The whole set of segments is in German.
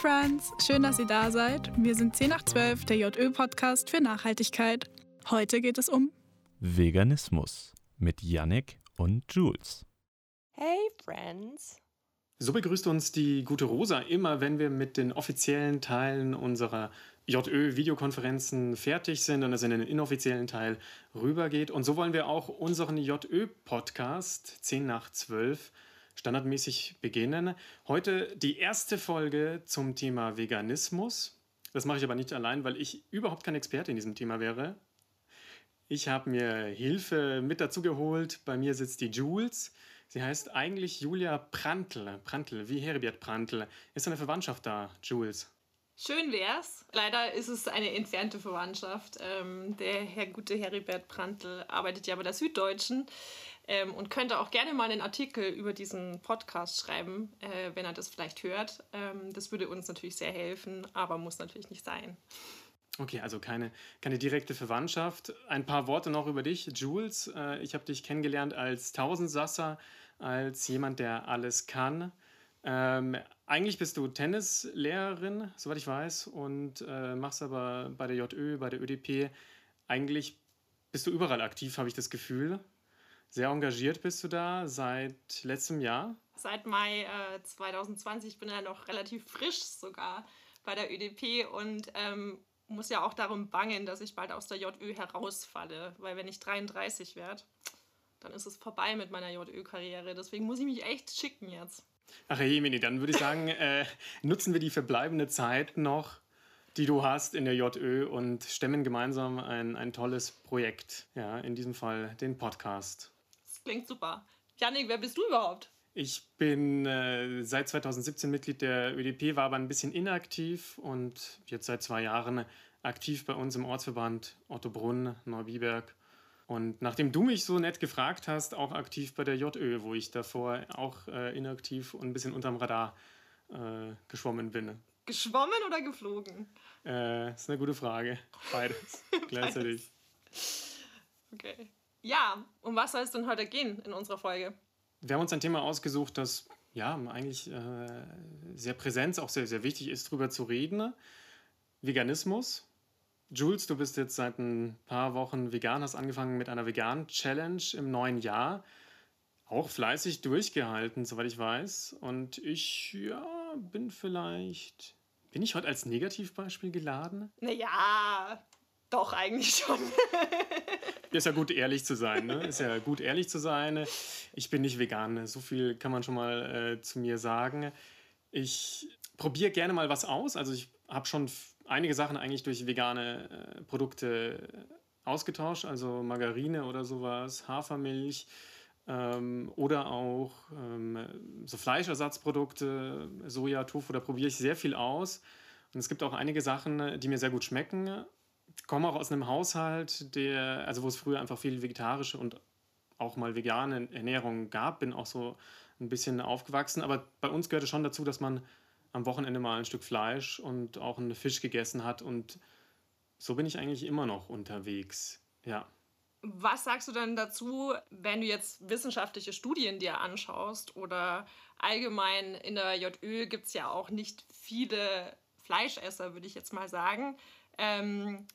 Friends, schön, dass ihr da seid. Wir sind 10 nach 12, der JÖ-Podcast für Nachhaltigkeit. Heute geht es um Veganismus mit Yannick und Jules. Hey Friends. So begrüßt uns die gute Rosa immer, wenn wir mit den offiziellen Teilen unserer JÖ-Videokonferenzen fertig sind und es in den inoffiziellen Teil rübergeht. Und so wollen wir auch unseren JÖ-Podcast 10 nach 12 standardmäßig beginnen. Heute die erste Folge zum Thema Veganismus. Das mache ich aber nicht allein, weil ich überhaupt kein Experte in diesem Thema wäre. Ich habe mir Hilfe mit dazu geholt. Bei mir sitzt die Jules. Sie heißt eigentlich Julia Prantl. Prantl, wie Heribert Prantl. Ist eine Verwandtschaft da, Jules? Schön wär's. Leider ist es eine entfernte Verwandtschaft. Ähm, der Herr gute Heribert Prantl arbeitet ja bei der Süddeutschen ähm, und könnte auch gerne mal einen Artikel über diesen Podcast schreiben, äh, wenn er das vielleicht hört. Ähm, das würde uns natürlich sehr helfen, aber muss natürlich nicht sein. Okay, also keine, keine direkte Verwandtschaft. Ein paar Worte noch über dich, Jules. Äh, ich habe dich kennengelernt als Tausendsasser, als jemand, der alles kann. Ähm, eigentlich bist du Tennislehrerin, soweit ich weiß, und äh, machst aber bei der JÖ, bei der ÖDP, eigentlich bist du überall aktiv, habe ich das Gefühl. Sehr engagiert bist du da seit letztem Jahr? Seit Mai äh, 2020. Ich bin ja noch relativ frisch sogar bei der ÖDP und ähm, muss ja auch darum bangen, dass ich bald aus der JÖ herausfalle. Weil wenn ich 33 werde, dann ist es vorbei mit meiner JÖ-Karriere. Deswegen muss ich mich echt schicken jetzt. Ach Jemini, dann würde ich sagen, äh, nutzen wir die verbleibende Zeit noch, die du hast in der JÖ und stemmen gemeinsam ein, ein tolles Projekt. Ja, in diesem Fall den Podcast. Das klingt super. Janik, wer bist du überhaupt? Ich bin äh, seit 2017 Mitglied der ÖDP, war aber ein bisschen inaktiv und jetzt seit zwei Jahren aktiv bei uns im Ortsverband Ottobrunn, Neubiberg und nachdem du mich so nett gefragt hast, auch aktiv bei der JÖ, wo ich davor auch äh, inaktiv und ein bisschen unterm Radar äh, geschwommen bin. Geschwommen oder geflogen? Äh, ist eine gute Frage. Beides. Gleichzeitig. Okay. Ja, um was soll es denn heute gehen in unserer Folge? Wir haben uns ein Thema ausgesucht, das ja eigentlich äh, sehr präsent, auch sehr, sehr wichtig ist, darüber zu reden. Veganismus. Jules, du bist jetzt seit ein paar Wochen vegan, hast angefangen mit einer Vegan-Challenge im neuen Jahr. Auch fleißig durchgehalten, soweit ich weiß. Und ich, ja, bin vielleicht. Bin ich heute als Negativbeispiel geladen? Naja, doch, eigentlich schon. ist ja gut, ehrlich zu sein. Ne? Ist ja gut, ehrlich zu sein. Ich bin nicht vegan. So viel kann man schon mal äh, zu mir sagen. Ich probiere gerne mal was aus. Also ich habe schon einige Sachen eigentlich durch vegane äh, Produkte ausgetauscht, also Margarine oder sowas, Hafermilch ähm, oder auch ähm, so Fleischersatzprodukte, Soja, Tofu, da probiere ich sehr viel aus. Und es gibt auch einige Sachen, die mir sehr gut schmecken. Komme auch aus einem Haushalt, der, also wo es früher einfach viel vegetarische und auch mal vegane Ernährung gab, bin auch so ein bisschen aufgewachsen. Aber bei uns gehörte schon dazu, dass man am Wochenende mal ein Stück Fleisch und auch einen Fisch gegessen hat. Und so bin ich eigentlich immer noch unterwegs. Ja. Was sagst du dann dazu, wenn du jetzt wissenschaftliche Studien dir anschaust oder allgemein in der JÖ gibt es ja auch nicht viele Fleischesser, würde ich jetzt mal sagen. Ähm,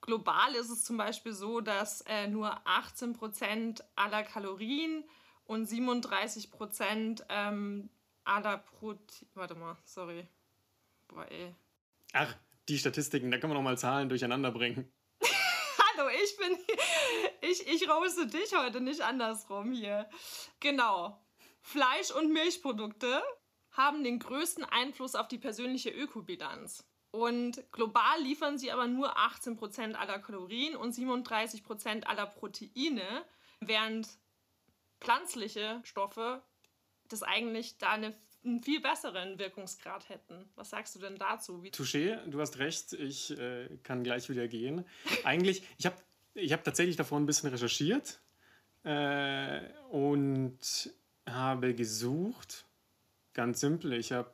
global ist es zum Beispiel so, dass äh, nur 18% aller Kalorien und 37% ähm, aller Protein. Warte mal, sorry. Boah, ey. Ach, die Statistiken, da können wir noch mal Zahlen durcheinander bringen. Hallo, ich bin. Ich, ich roaste dich heute nicht andersrum hier. Genau. Fleisch- und Milchprodukte haben den größten Einfluss auf die persönliche Ökobilanz. Und global liefern sie aber nur 18% aller Kalorien und 37% aller Proteine, während pflanzliche Stoffe das eigentlich da eine, einen viel besseren Wirkungsgrad hätten. Was sagst du denn dazu? Wie Touché, du hast recht, ich äh, kann gleich wieder gehen. Eigentlich, ich habe ich hab tatsächlich davor ein bisschen recherchiert äh, und habe gesucht, ganz simpel, ich habe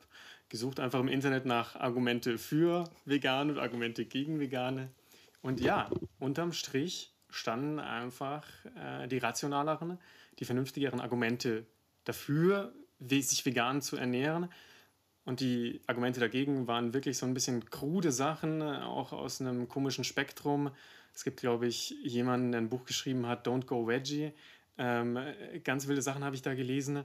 gesucht einfach im Internet nach Argumente für Vegane und Argumente gegen Vegane. Und ja, unterm Strich standen einfach äh, die rationaleren, die vernünftigeren Argumente dafür, sich vegan zu ernähren. Und die Argumente dagegen waren wirklich so ein bisschen krude Sachen, auch aus einem komischen Spektrum. Es gibt, glaube ich, jemanden, der ein Buch geschrieben hat, Don't Go Veggie. Ähm, ganz wilde Sachen habe ich da gelesen.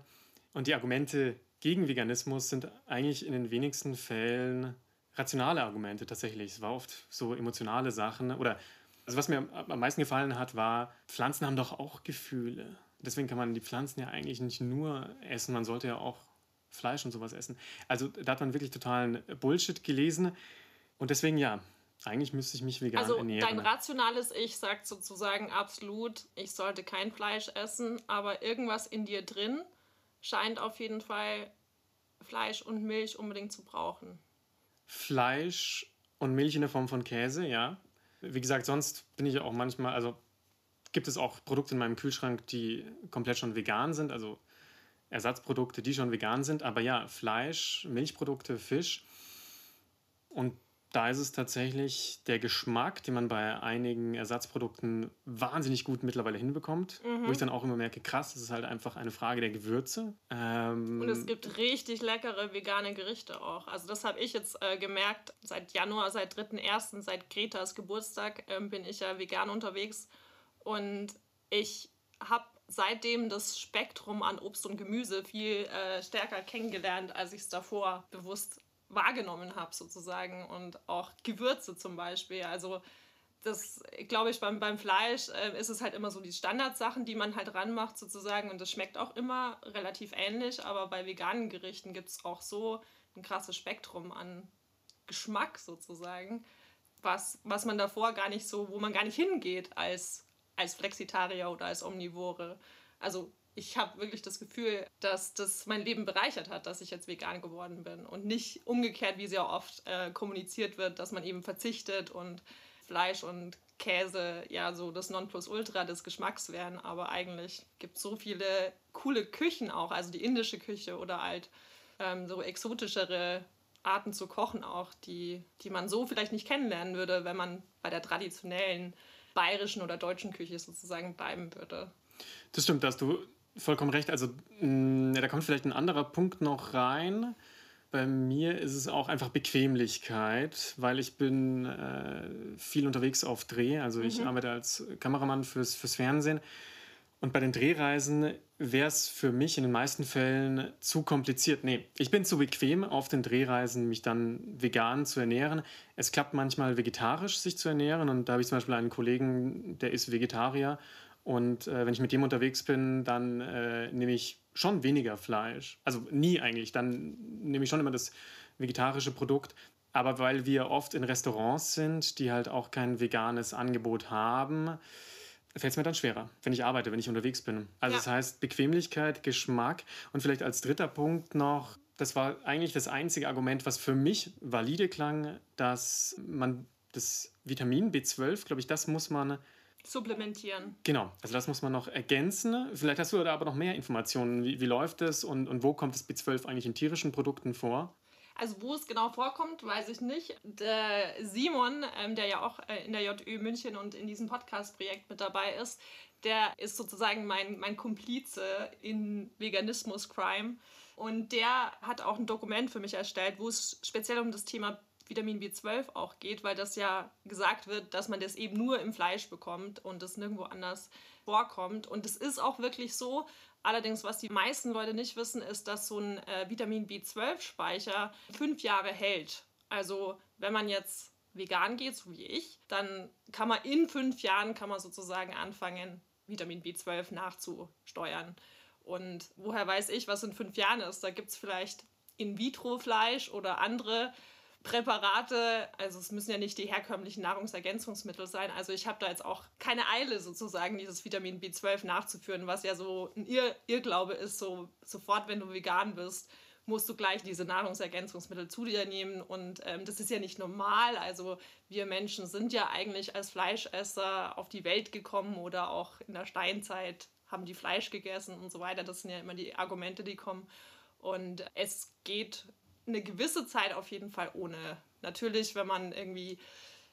Und die Argumente gegen Veganismus sind eigentlich in den wenigsten Fällen rationale Argumente tatsächlich. Es war oft so emotionale Sachen. Oder also was mir am meisten gefallen hat, war, Pflanzen haben doch auch Gefühle. Deswegen kann man die Pflanzen ja eigentlich nicht nur essen, man sollte ja auch Fleisch und sowas essen. Also da hat man wirklich totalen Bullshit gelesen. Und deswegen ja, eigentlich müsste ich mich vegan also, ernähren. Also dein rationales Ich sagt sozusagen absolut, ich sollte kein Fleisch essen, aber irgendwas in dir drin scheint auf jeden Fall Fleisch und Milch unbedingt zu brauchen. Fleisch und Milch in der Form von Käse, ja. Wie gesagt, sonst bin ich auch manchmal, also gibt es auch Produkte in meinem Kühlschrank, die komplett schon vegan sind, also Ersatzprodukte, die schon vegan sind. Aber ja, Fleisch, Milchprodukte, Fisch. Und da ist es tatsächlich der Geschmack, den man bei einigen Ersatzprodukten wahnsinnig gut mittlerweile hinbekommt. Mhm. Wo ich dann auch immer merke, krass, das ist halt einfach eine Frage der Gewürze. Ähm und es gibt richtig leckere vegane Gerichte auch. Also das habe ich jetzt äh, gemerkt, seit Januar, seit 3.1., seit Gretas Geburtstag ähm, bin ich ja vegan unterwegs. Und ich habe seitdem das Spektrum an Obst und Gemüse viel äh, stärker kennengelernt, als ich es davor bewusst wahrgenommen habe, sozusagen. Und auch Gewürze zum Beispiel. Also, das glaube ich, beim, beim Fleisch äh, ist es halt immer so die Standardsachen, die man halt ranmacht, sozusagen. Und das schmeckt auch immer relativ ähnlich. Aber bei veganen Gerichten gibt es auch so ein krasses Spektrum an Geschmack, sozusagen. Was, was man davor gar nicht so, wo man gar nicht hingeht als, als Flexitarier oder als Omnivore. Also ich habe wirklich das Gefühl, dass das mein Leben bereichert hat, dass ich jetzt vegan geworden bin und nicht umgekehrt, wie sehr oft äh, kommuniziert wird, dass man eben verzichtet und Fleisch und Käse ja so das Nonplusultra des Geschmacks wären. Aber eigentlich gibt es so viele coole Küchen auch, also die indische Küche oder halt ähm, so exotischere Arten zu kochen auch, die, die man so vielleicht nicht kennenlernen würde, wenn man bei der traditionellen bayerischen oder deutschen Küche sozusagen bleiben würde. Das stimmt, dass du vollkommen recht. Also mh, mm, da kommt vielleicht ein anderer Punkt noch rein. Bei mir ist es auch einfach Bequemlichkeit, weil ich bin äh, viel unterwegs auf Dreh. Also ich mhm. arbeite als Kameramann fürs, fürs Fernsehen. Und bei den Drehreisen wäre es für mich in den meisten Fällen zu kompliziert. Nee, ich bin zu bequem auf den Drehreisen, mich dann vegan zu ernähren. Es klappt manchmal vegetarisch, sich zu ernähren. Und da habe ich zum Beispiel einen Kollegen, der ist Vegetarier. Und äh, wenn ich mit dem unterwegs bin, dann äh, nehme ich schon weniger Fleisch. Also nie eigentlich. Dann nehme ich schon immer das vegetarische Produkt. Aber weil wir oft in Restaurants sind, die halt auch kein veganes Angebot haben, fällt es mir dann schwerer, wenn ich arbeite, wenn ich unterwegs bin. Also ja. das heißt Bequemlichkeit, Geschmack und vielleicht als dritter Punkt noch, das war eigentlich das einzige Argument, was für mich valide klang, dass man das Vitamin B12, glaube ich, das muss man supplementieren. Genau, also das muss man noch ergänzen. Vielleicht hast du da aber noch mehr Informationen. Wie, wie läuft es und, und wo kommt das B12 eigentlich in tierischen Produkten vor? Also wo es genau vorkommt, weiß ich nicht. Der Simon, ähm, der ja auch äh, in der JÖ München und in diesem Podcast-Projekt mit dabei ist, der ist sozusagen mein, mein Komplize in Veganismus-Crime. Und der hat auch ein Dokument für mich erstellt, wo es speziell um das Thema Vitamin B12 auch geht, weil das ja gesagt wird, dass man das eben nur im Fleisch bekommt und das nirgendwo anders vorkommt. Und es ist auch wirklich so. Allerdings, was die meisten Leute nicht wissen, ist, dass so ein äh, Vitamin B12-Speicher fünf Jahre hält. Also wenn man jetzt vegan geht, so wie ich, dann kann man in fünf Jahren kann man sozusagen anfangen, Vitamin B12 nachzusteuern. Und woher weiß ich, was in fünf Jahren ist? Da gibt es vielleicht In-vitro-Fleisch oder andere Präparate, also es müssen ja nicht die herkömmlichen Nahrungsergänzungsmittel sein. Also ich habe da jetzt auch keine Eile sozusagen, dieses Vitamin B12 nachzuführen, was ja so ein Irr Irrglaube ist, so sofort, wenn du vegan bist, musst du gleich diese Nahrungsergänzungsmittel zu dir nehmen. Und ähm, das ist ja nicht normal. Also wir Menschen sind ja eigentlich als Fleischesser auf die Welt gekommen oder auch in der Steinzeit haben die Fleisch gegessen und so weiter. Das sind ja immer die Argumente, die kommen. Und es geht eine gewisse Zeit auf jeden Fall ohne. Natürlich, wenn man irgendwie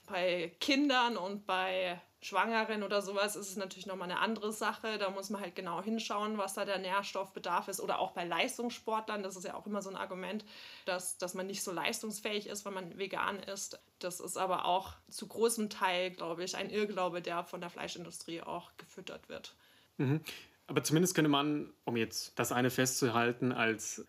Bei Kindern und bei Schwangeren oder sowas ist es natürlich nochmal eine andere Sache. Da muss man halt genau hinschauen, was da der Nährstoffbedarf ist. Oder auch bei Leistungssportlern, das ist ja auch immer so ein Argument, dass, dass man nicht so leistungsfähig ist, wenn man vegan ist. Das ist aber auch zu großem Teil, glaube ich, ein Irrglaube, der von der Fleischindustrie auch gefüttert wird. Mhm. Aber zumindest könnte man, um jetzt das eine festzuhalten, als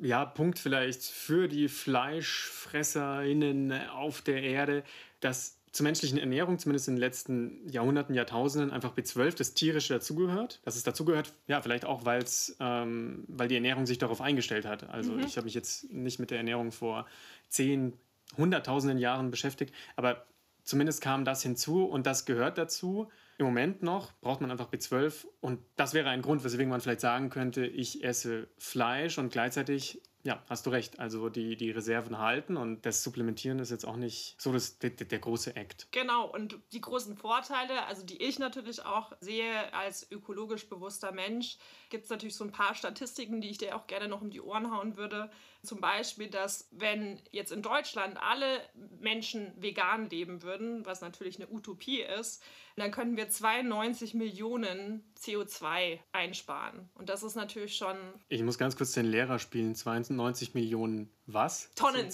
ja, Punkt vielleicht für die FleischfresserInnen auf der Erde, dass zur menschlichen Ernährung, zumindest in den letzten Jahrhunderten, Jahrtausenden, einfach B12, das Tierische, dazugehört. Dass es dazugehört, ja, vielleicht auch, weil's, ähm, weil die Ernährung sich darauf eingestellt hat. Also mhm. ich habe mich jetzt nicht mit der Ernährung vor zehn, hunderttausenden Jahren beschäftigt, aber zumindest kam das hinzu und das gehört dazu. Im Moment noch braucht man einfach B12 und das wäre ein Grund, weswegen man vielleicht sagen könnte, ich esse Fleisch und gleichzeitig ja, hast du recht. Also die, die Reserven halten und das Supplementieren ist jetzt auch nicht so das, der, der große Act. Genau, und die großen Vorteile, also die ich natürlich auch sehe als ökologisch bewusster Mensch, gibt es natürlich so ein paar Statistiken, die ich dir auch gerne noch um die Ohren hauen würde. Zum Beispiel, dass wenn jetzt in Deutschland alle Menschen vegan leben würden, was natürlich eine Utopie ist, dann könnten wir 92 Millionen CO2 einsparen. Und das ist natürlich schon. Ich muss ganz kurz den Lehrer spielen. 92 Millionen was? Tonnen.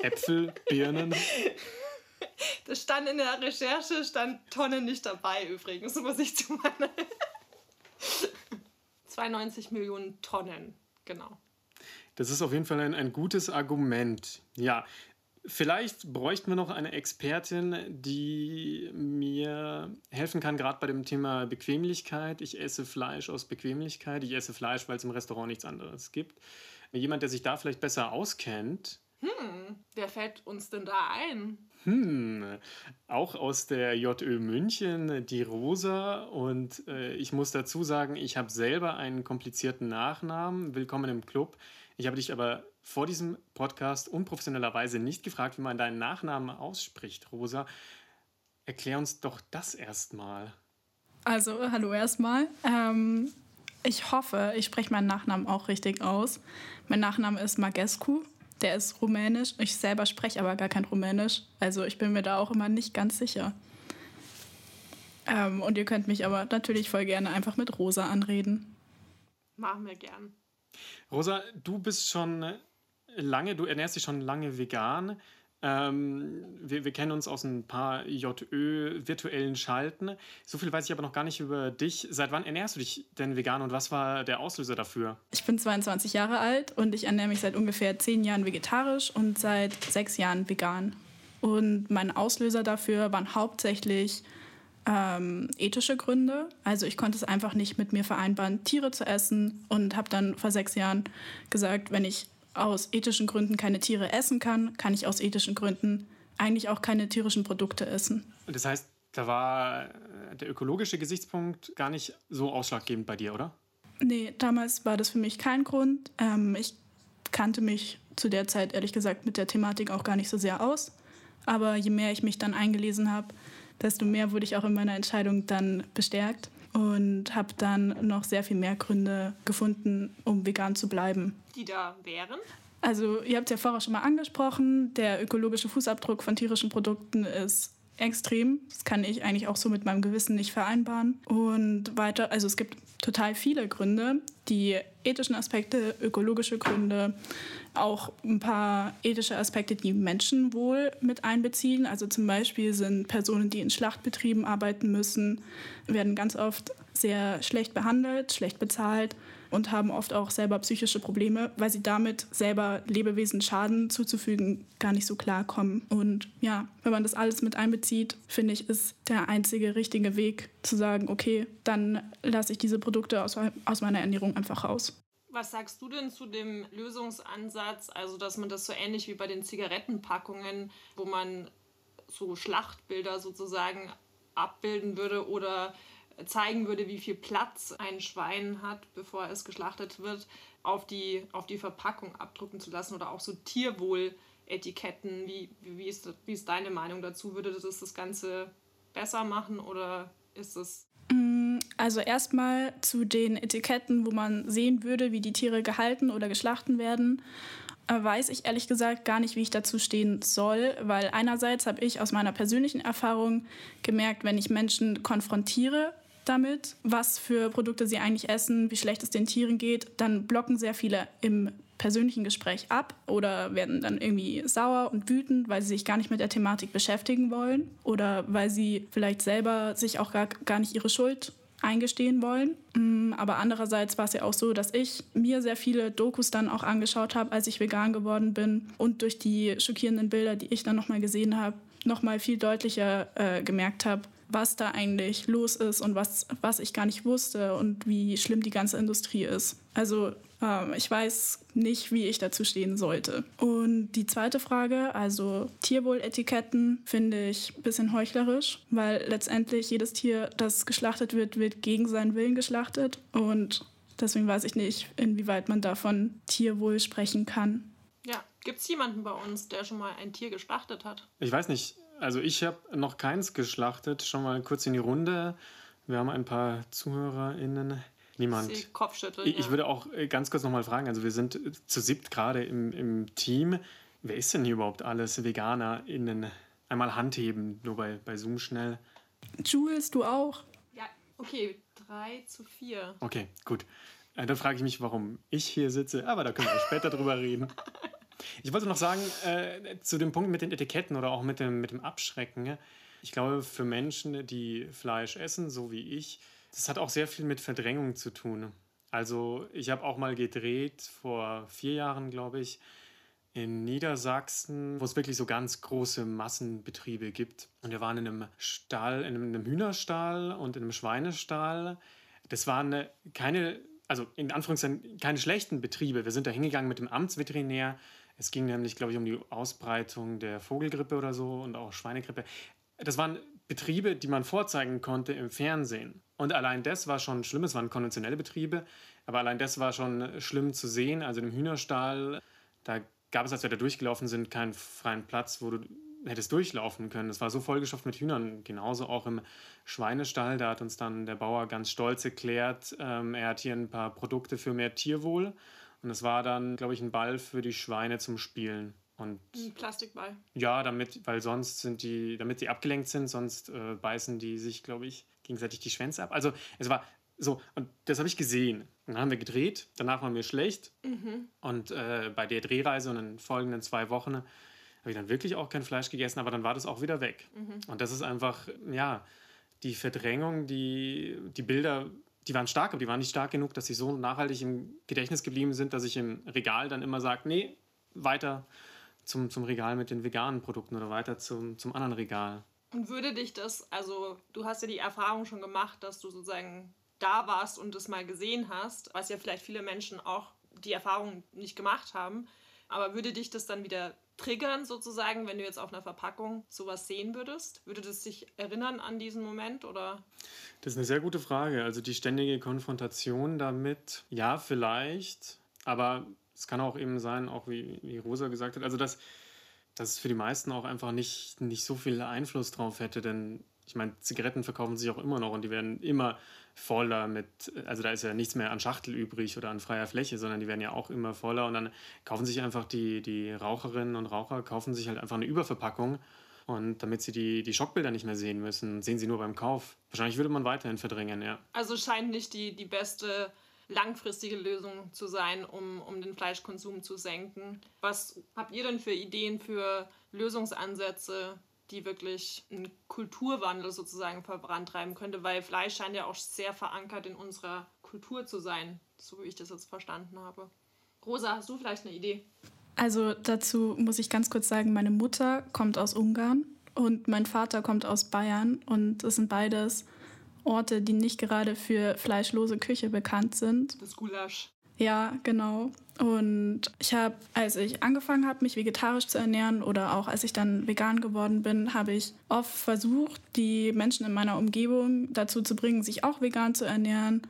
Äpfel, Birnen. Das stand in der Recherche, stand Tonnen nicht dabei übrigens, muss ich zu meiner. 92 Millionen Tonnen, genau. Das ist auf jeden Fall ein, ein gutes Argument. Ja, Vielleicht bräuchten wir noch eine Expertin, die mir helfen kann, gerade bei dem Thema Bequemlichkeit. Ich esse Fleisch aus Bequemlichkeit. Ich esse Fleisch, weil es im Restaurant nichts anderes gibt. Jemand, der sich da vielleicht besser auskennt. Hm, wer fällt uns denn da ein? Hm, auch aus der JÖ München, die Rosa. Und äh, ich muss dazu sagen, ich habe selber einen komplizierten Nachnamen. Willkommen im Club. Ich habe dich aber vor diesem Podcast unprofessionellerweise nicht gefragt, wie man deinen Nachnamen ausspricht, Rosa. Erklär uns doch das erstmal. Also, hallo erstmal. Ähm, ich hoffe, ich spreche meinen Nachnamen auch richtig aus. Mein Nachname ist Magescu. Der ist rumänisch. Ich selber spreche aber gar kein Rumänisch. Also ich bin mir da auch immer nicht ganz sicher. Ähm, und ihr könnt mich aber natürlich voll gerne einfach mit Rosa anreden. Machen wir gern. Rosa, du bist schon lange, du ernährst dich schon lange vegan. Ähm, wir, wir, kennen uns aus ein paar JÖ-virtuellen Schalten. So viel weiß ich aber noch gar nicht über dich. Seit wann ernährst du dich denn vegan und was war der Auslöser dafür? Ich bin 22 Jahre alt und ich ernähre mich seit ungefähr 10 Jahren vegetarisch und seit 6 Jahren vegan. Und mein Auslöser dafür waren hauptsächlich ähm, ethische Gründe. Also ich konnte es einfach nicht mit mir vereinbaren, Tiere zu essen und habe dann vor sechs Jahren gesagt, wenn ich aus ethischen Gründen keine Tiere essen kann, kann ich aus ethischen Gründen eigentlich auch keine tierischen Produkte essen. Das heißt, da war äh, der ökologische Gesichtspunkt gar nicht so ausschlaggebend bei dir, oder? Nee, damals war das für mich kein Grund. Ähm, ich kannte mich zu der Zeit ehrlich gesagt mit der Thematik auch gar nicht so sehr aus. Aber je mehr ich mich dann eingelesen habe, desto mehr wurde ich auch in meiner Entscheidung dann bestärkt und habe dann noch sehr viel mehr Gründe gefunden, um vegan zu bleiben. Die da wären? Also ihr habt es ja vorher schon mal angesprochen, der ökologische Fußabdruck von tierischen Produkten ist extrem. Das kann ich eigentlich auch so mit meinem Gewissen nicht vereinbaren. Und weiter, also es gibt total viele Gründe, die ethischen Aspekte, ökologische Gründe, auch ein paar ethische Aspekte, die Menschenwohl mit einbeziehen. Also zum Beispiel sind Personen, die in Schlachtbetrieben arbeiten müssen, werden ganz oft sehr schlecht behandelt, schlecht bezahlt und haben oft auch selber psychische Probleme, weil sie damit selber Lebewesen Schaden zuzufügen gar nicht so klarkommen. Und ja, wenn man das alles mit einbezieht, finde ich, ist der einzige richtige Weg zu sagen, okay, dann lasse ich diese Produkte aus, aus meiner Ernährung einfach raus. Was sagst du denn zu dem Lösungsansatz, also dass man das so ähnlich wie bei den Zigarettenpackungen, wo man so Schlachtbilder sozusagen abbilden würde oder zeigen würde, wie viel Platz ein Schwein hat, bevor es geschlachtet wird, auf die, auf die Verpackung abdrucken zu lassen oder auch so Tierwohl-Etiketten. Wie, wie, ist, wie ist deine Meinung dazu? Würde das das Ganze besser machen oder ist es also erstmal zu den Etiketten, wo man sehen würde, wie die Tiere gehalten oder geschlachten werden. äh, weiß ich ehrlich gesagt gar nicht, wie ich dazu stehen soll, weil einerseits habe ich aus meiner persönlichen Erfahrung gemerkt, wenn ich Menschen konfrontiere damit, was für Produkte sie eigentlich essen, wie schlecht es den Tieren geht, dann blocken sehr viele im persönlichen Gespräch ab oder werden dann irgendwie sauer und wütend, weil sie sich gar nicht mit der Thematik beschäftigen wollen oder weil sie vielleicht selber sich auch gar, gar nicht ihre Schuld eingestehen wollen. Mm, aber andererseits war es ja auch so, dass ich mir sehr viele Dokus dann auch angeschaut habe, als ich vegan geworden bin und durch die schockierenden Bilder, die ich dann nochmal gesehen habe, nochmal viel deutlicher äh, gemerkt habe, was da eigentlich los ist und was, was ich gar nicht wusste und wie schlimm die ganze Industrie ist. Also ähm, ich weiß nicht, wie ich dazu stehen sollte. Und die zweite Frage, also Tierwohletiketten, finde ich ein bisschen heuchlerisch, weil letztendlich jedes Tier, das geschlachtet wird, wird gegen seinen Willen geschlachtet. Und deswegen weiß ich nicht, inwieweit man davon Tierwohl sprechen kann. Ja, gibt es jemanden bei uns, der schon mal ein Tier geschlachtet hat? Ich weiß nicht. Also ich habe noch keins geschlachtet. Schon mal kurz in die Runde. Wir haben ein paar ZuhörerInnen. Niemand. Sie Kopfschütteln, Ich, ich ja. würde auch äh, ganz kurz nochmal fragen, also wir sind äh, zu siebt gerade im, im Team. Wer ist denn hier überhaupt alles VeganerInnen? Einmal Handheben, nur bei, bei Zoom schnell. Jules, du auch? Ja, okay, 3 zu 4. Okay, gut. Äh, Dann frage ich mich, warum ich hier sitze, aber da können wir später drüber reden. Ich wollte noch sagen, äh, zu dem Punkt mit den Etiketten oder auch mit dem, mit dem Abschrecken. Ich glaube, für Menschen, die Fleisch essen, so wie ich, das hat auch sehr viel mit Verdrängung zu tun. Also ich habe auch mal gedreht, vor vier Jahren, glaube ich, in Niedersachsen, wo es wirklich so ganz große Massenbetriebe gibt. Und wir waren in einem Stall, in einem Hühnerstall und in einem Schweinestall. Das waren äh, keine, also in Anführungszeichen keine schlechten Betriebe. Wir sind da hingegangen mit dem Amtsveterinär. Es ging nämlich, glaube ich, um die Ausbreitung der Vogelgrippe oder so und auch Schweinegrippe. Das waren Betriebe, die man vorzeigen konnte im Fernsehen. Und allein das war schon schlimm. Es waren konventionelle Betriebe, aber allein das war schon schlimm zu sehen. Also im Hühnerstall, da gab es, als wir da durchgelaufen sind, keinen freien Platz, wo du hättest durchlaufen können. Es war so vollgestopft mit Hühnern. Genauso auch im Schweinestall. Da hat uns dann der Bauer ganz stolz erklärt, ähm, er hat hier ein paar Produkte für mehr Tierwohl. Und es war dann, glaube ich, ein Ball für die Schweine zum Spielen. Und Ein Plastikball. ja, damit, weil sonst sind die, damit sie abgelenkt sind, sonst äh, beißen die sich, glaube ich, gegenseitig die Schwänze ab. Also es war so, und das habe ich gesehen. Dann haben wir gedreht, danach waren wir schlecht. Und äh, bei der Drehreise und in den folgenden zwei Wochen habe ich dann wirklich auch kein Fleisch gegessen, aber dann war das auch wieder weg. Und das ist einfach, ja, die Verdrängung, die, die Bilder, die waren stark, aber die waren nicht stark genug, dass sie so nachhaltig im Gedächtnis geblieben sind, dass ich im Regal dann immer sage, nee, weiter zum, zum Regal mit den veganen Produkten oder weiter zum, zum anderen Regal. Und würde dich das, also du hast ja die Erfahrung schon gemacht, dass du sozusagen da warst und es mal gesehen hast, was ja vielleicht viele Menschen auch die Erfahrung nicht gemacht haben, aber würde dich das dann wieder triggern sozusagen, wenn du jetzt auf einer Verpackung sowas sehen würdest? Würde das dich erinnern an diesen Moment oder? Das ist eine sehr gute Frage. Also die ständige Konfrontation damit, ja, vielleicht, aber es kann auch eben sein, auch wie, wie Rosa gesagt hat, also dass, dass es für die meisten auch einfach nicht, nicht so viel Einfluss drauf hätte, denn ich meine, Zigaretten verkaufen sich auch immer noch und die werden immer voller mit, also da ist ja nichts mehr an Schachtel übrig oder an freier Fläche, sondern die werden ja auch immer voller und dann kaufen sich einfach die, die Raucherinnen und Raucher, kaufen sich halt einfach eine Überverpackung und damit sie die, die Schockbilder nicht mehr sehen müssen, sehen sie nur beim Kauf. Wahrscheinlich würde man weiterhin verdrängen, ja. Also scheint nicht die, die beste langfristige Lösung zu sein, um, um den Fleischkonsum zu senken. Was habt ihr denn für Ideen für Lösungsansätze, die wirklich einen Kulturwandel sozusagen vorantreiben könnte? Weil Fleisch scheint ja auch sehr verankert in unserer Kultur zu sein, so wie ich das jetzt verstanden habe. Rosa, hast du vielleicht eine Idee? Also dazu muss ich ganz kurz sagen, meine Mutter kommt aus Ungarn und mein Vater kommt aus Bayern und das sind beides Orte, die nicht gerade für fleischlose Küche bekannt sind. Das Gulasch. Ja, genau. Und ich habe, als ich angefangen habe, mich vegetarisch zu ernähren oder auch als ich dann vegan geworden bin, habe ich oft versucht, die Menschen in meiner Umgebung dazu zu bringen, sich auch vegan zu ernähren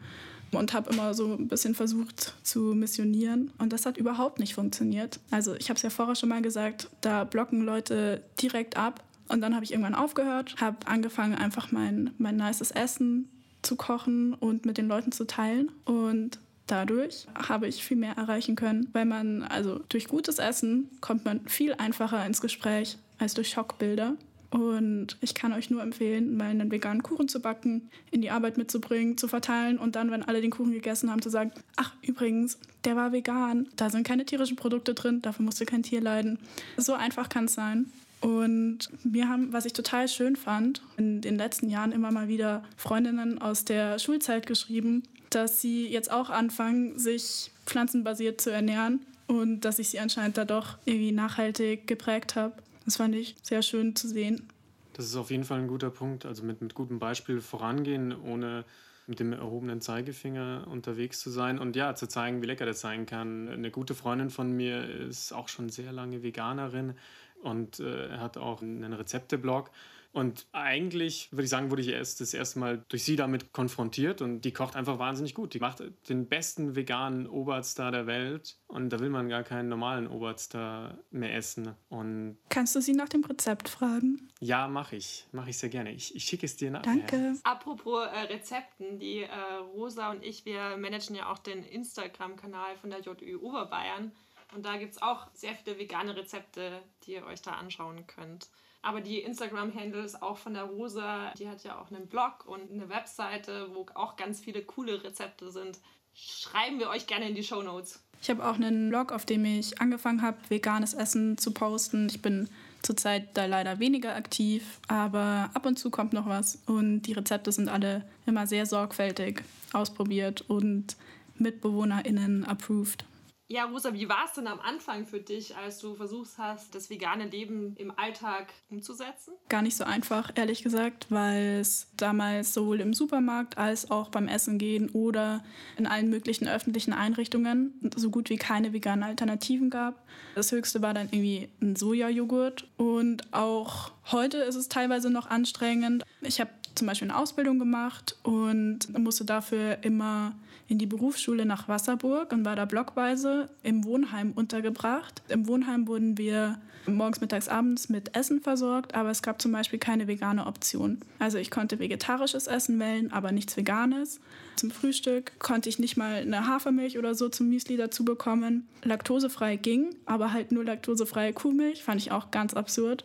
und habe immer so ein bisschen versucht zu missionieren und das hat überhaupt nicht funktioniert. Also ich habe es ja vorher schon mal gesagt, da blocken Leute direkt ab und dann habe ich irgendwann aufgehört, habe angefangen einfach mein, mein nices Essen zu kochen und mit den Leuten zu teilen und dadurch habe ich viel mehr erreichen können, weil man, also durch gutes Essen kommt man viel einfacher ins Gespräch als durch Schockbilder. Und ich kann euch nur empfehlen, mal einen veganen Kuchen zu backen, in die Arbeit mitzubringen, zu verteilen und dann, wenn alle den Kuchen gegessen haben, zu sagen, ach übrigens, der war vegan, da sind keine tierischen Produkte drin, dafür musste kein Tier leiden. So einfach kann es sein. Und wir haben, was ich total schön fand, in den letzten Jahren immer mal wieder Freundinnen aus der Schulzeit geschrieben, dass sie jetzt auch anfangen, sich pflanzenbasiert zu ernähren und dass ich sie anscheinend da doch irgendwie nachhaltig geprägt habe. Das fand ich sehr schön zu sehen. Das ist auf jeden Fall ein guter Punkt. Also mit, mit gutem Beispiel vorangehen, ohne mit dem erhobenen Zeigefinger unterwegs zu sein und ja, zu zeigen, wie lecker das sein kann. Eine gute Freundin von mir ist auch schon sehr lange Veganerin und äh, hat auch einen Rezepteblog. Und eigentlich, würde ich sagen, wurde ich erst das erste Mal durch sie damit konfrontiert und die kocht einfach wahnsinnig gut. Die macht den besten veganen Oberstar der Welt und da will man gar keinen normalen Oberstar mehr essen. Und Kannst du sie nach dem Rezept fragen? Ja, mache ich. Mache ich sehr gerne. Ich, ich schicke es dir nachher. Danke. Apropos äh, Rezepten, die äh, Rosa und ich, wir managen ja auch den Instagram-Kanal von der JÜ Oberbayern. Und da gibt es auch sehr viele vegane Rezepte, die ihr euch da anschauen könnt. Aber die Instagram-Handles auch von der Rosa, die hat ja auch einen Blog und eine Webseite, wo auch ganz viele coole Rezepte sind. Schreiben wir euch gerne in die Show Notes. Ich habe auch einen Blog, auf dem ich angefangen habe, veganes Essen zu posten. Ich bin zurzeit da leider weniger aktiv, aber ab und zu kommt noch was. Und die Rezepte sind alle immer sehr sorgfältig ausprobiert und MitbewohnerInnen approved. Ja, Rosa, wie war es denn am Anfang für dich, als du versucht hast, das vegane Leben im Alltag umzusetzen? Gar nicht so einfach, ehrlich gesagt, weil es damals sowohl im Supermarkt als auch beim Essen gehen oder in allen möglichen öffentlichen Einrichtungen so gut wie keine veganen Alternativen gab. Das höchste war dann irgendwie ein Sojajoghurt und auch heute ist es teilweise noch anstrengend. Ich habe zum Beispiel eine Ausbildung gemacht und musste dafür immer in die Berufsschule nach Wasserburg und war da blockweise im Wohnheim untergebracht. Im Wohnheim wurden wir morgens, mittags, abends mit Essen versorgt, aber es gab zum Beispiel keine vegane Option. Also ich konnte vegetarisches Essen wählen, aber nichts Veganes. Zum Frühstück konnte ich nicht mal eine Hafermilch oder so zum Müsli dazu bekommen. Laktosefrei ging, aber halt nur laktosefreie Kuhmilch, fand ich auch ganz absurd.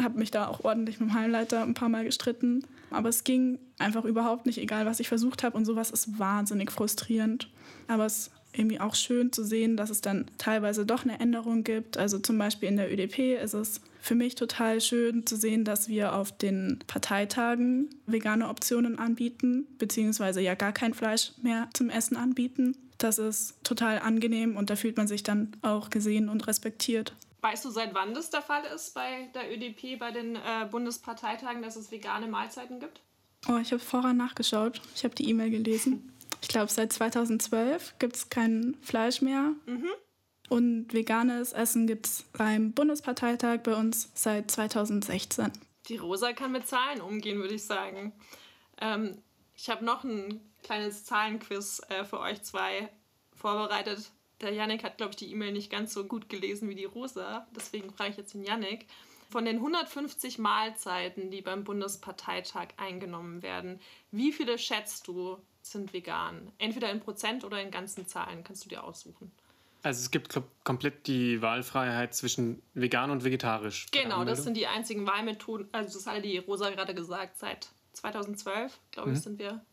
Habe mich da auch ordentlich mit dem Heimleiter ein paar Mal gestritten. Aber es ging einfach überhaupt nicht, egal was ich versucht habe. Und sowas ist wahnsinnig frustrierend. Aber es ist irgendwie auch schön zu sehen, dass es dann teilweise doch eine Änderung gibt. Also zum Beispiel in der ÖDP ist es für mich total schön zu sehen, dass wir auf den Parteitagen vegane Optionen anbieten, beziehungsweise ja gar kein Fleisch mehr zum Essen anbieten. Das ist total angenehm und da fühlt man sich dann auch gesehen und respektiert. Weißt du, seit wann das der Fall ist bei der ÖDP, bei den äh, Bundesparteitagen, dass es vegane Mahlzeiten gibt? Oh, ich habe vorher nachgeschaut. Ich habe die E-Mail gelesen. Ich glaube, seit 2012 gibt es kein Fleisch mehr. Mhm. Und veganes Essen gibt es beim Bundesparteitag bei uns seit 2016. Die Rosa kann mit Zahlen umgehen, würde ich sagen. Ähm, ich habe noch ein kleines Zahlenquiz äh, für euch zwei vorbereitet. Der Yannick hat, glaube ich, die E-Mail nicht ganz so gut gelesen wie die Rosa. Deswegen frage ich jetzt den Yannick. Von den 150 Mahlzeiten, die beim Bundesparteitag eingenommen werden, wie viele schätzt du sind vegan? Entweder in Prozent oder in ganzen Zahlen, kannst du dir aussuchen. Also es gibt komplett die Wahlfreiheit zwischen vegan und vegetarisch. Genau, das sind die einzigen Wahlmethoden. Also das hatte die Rosa gerade gesagt. Seit 2012, glaube ich, mhm. sind wir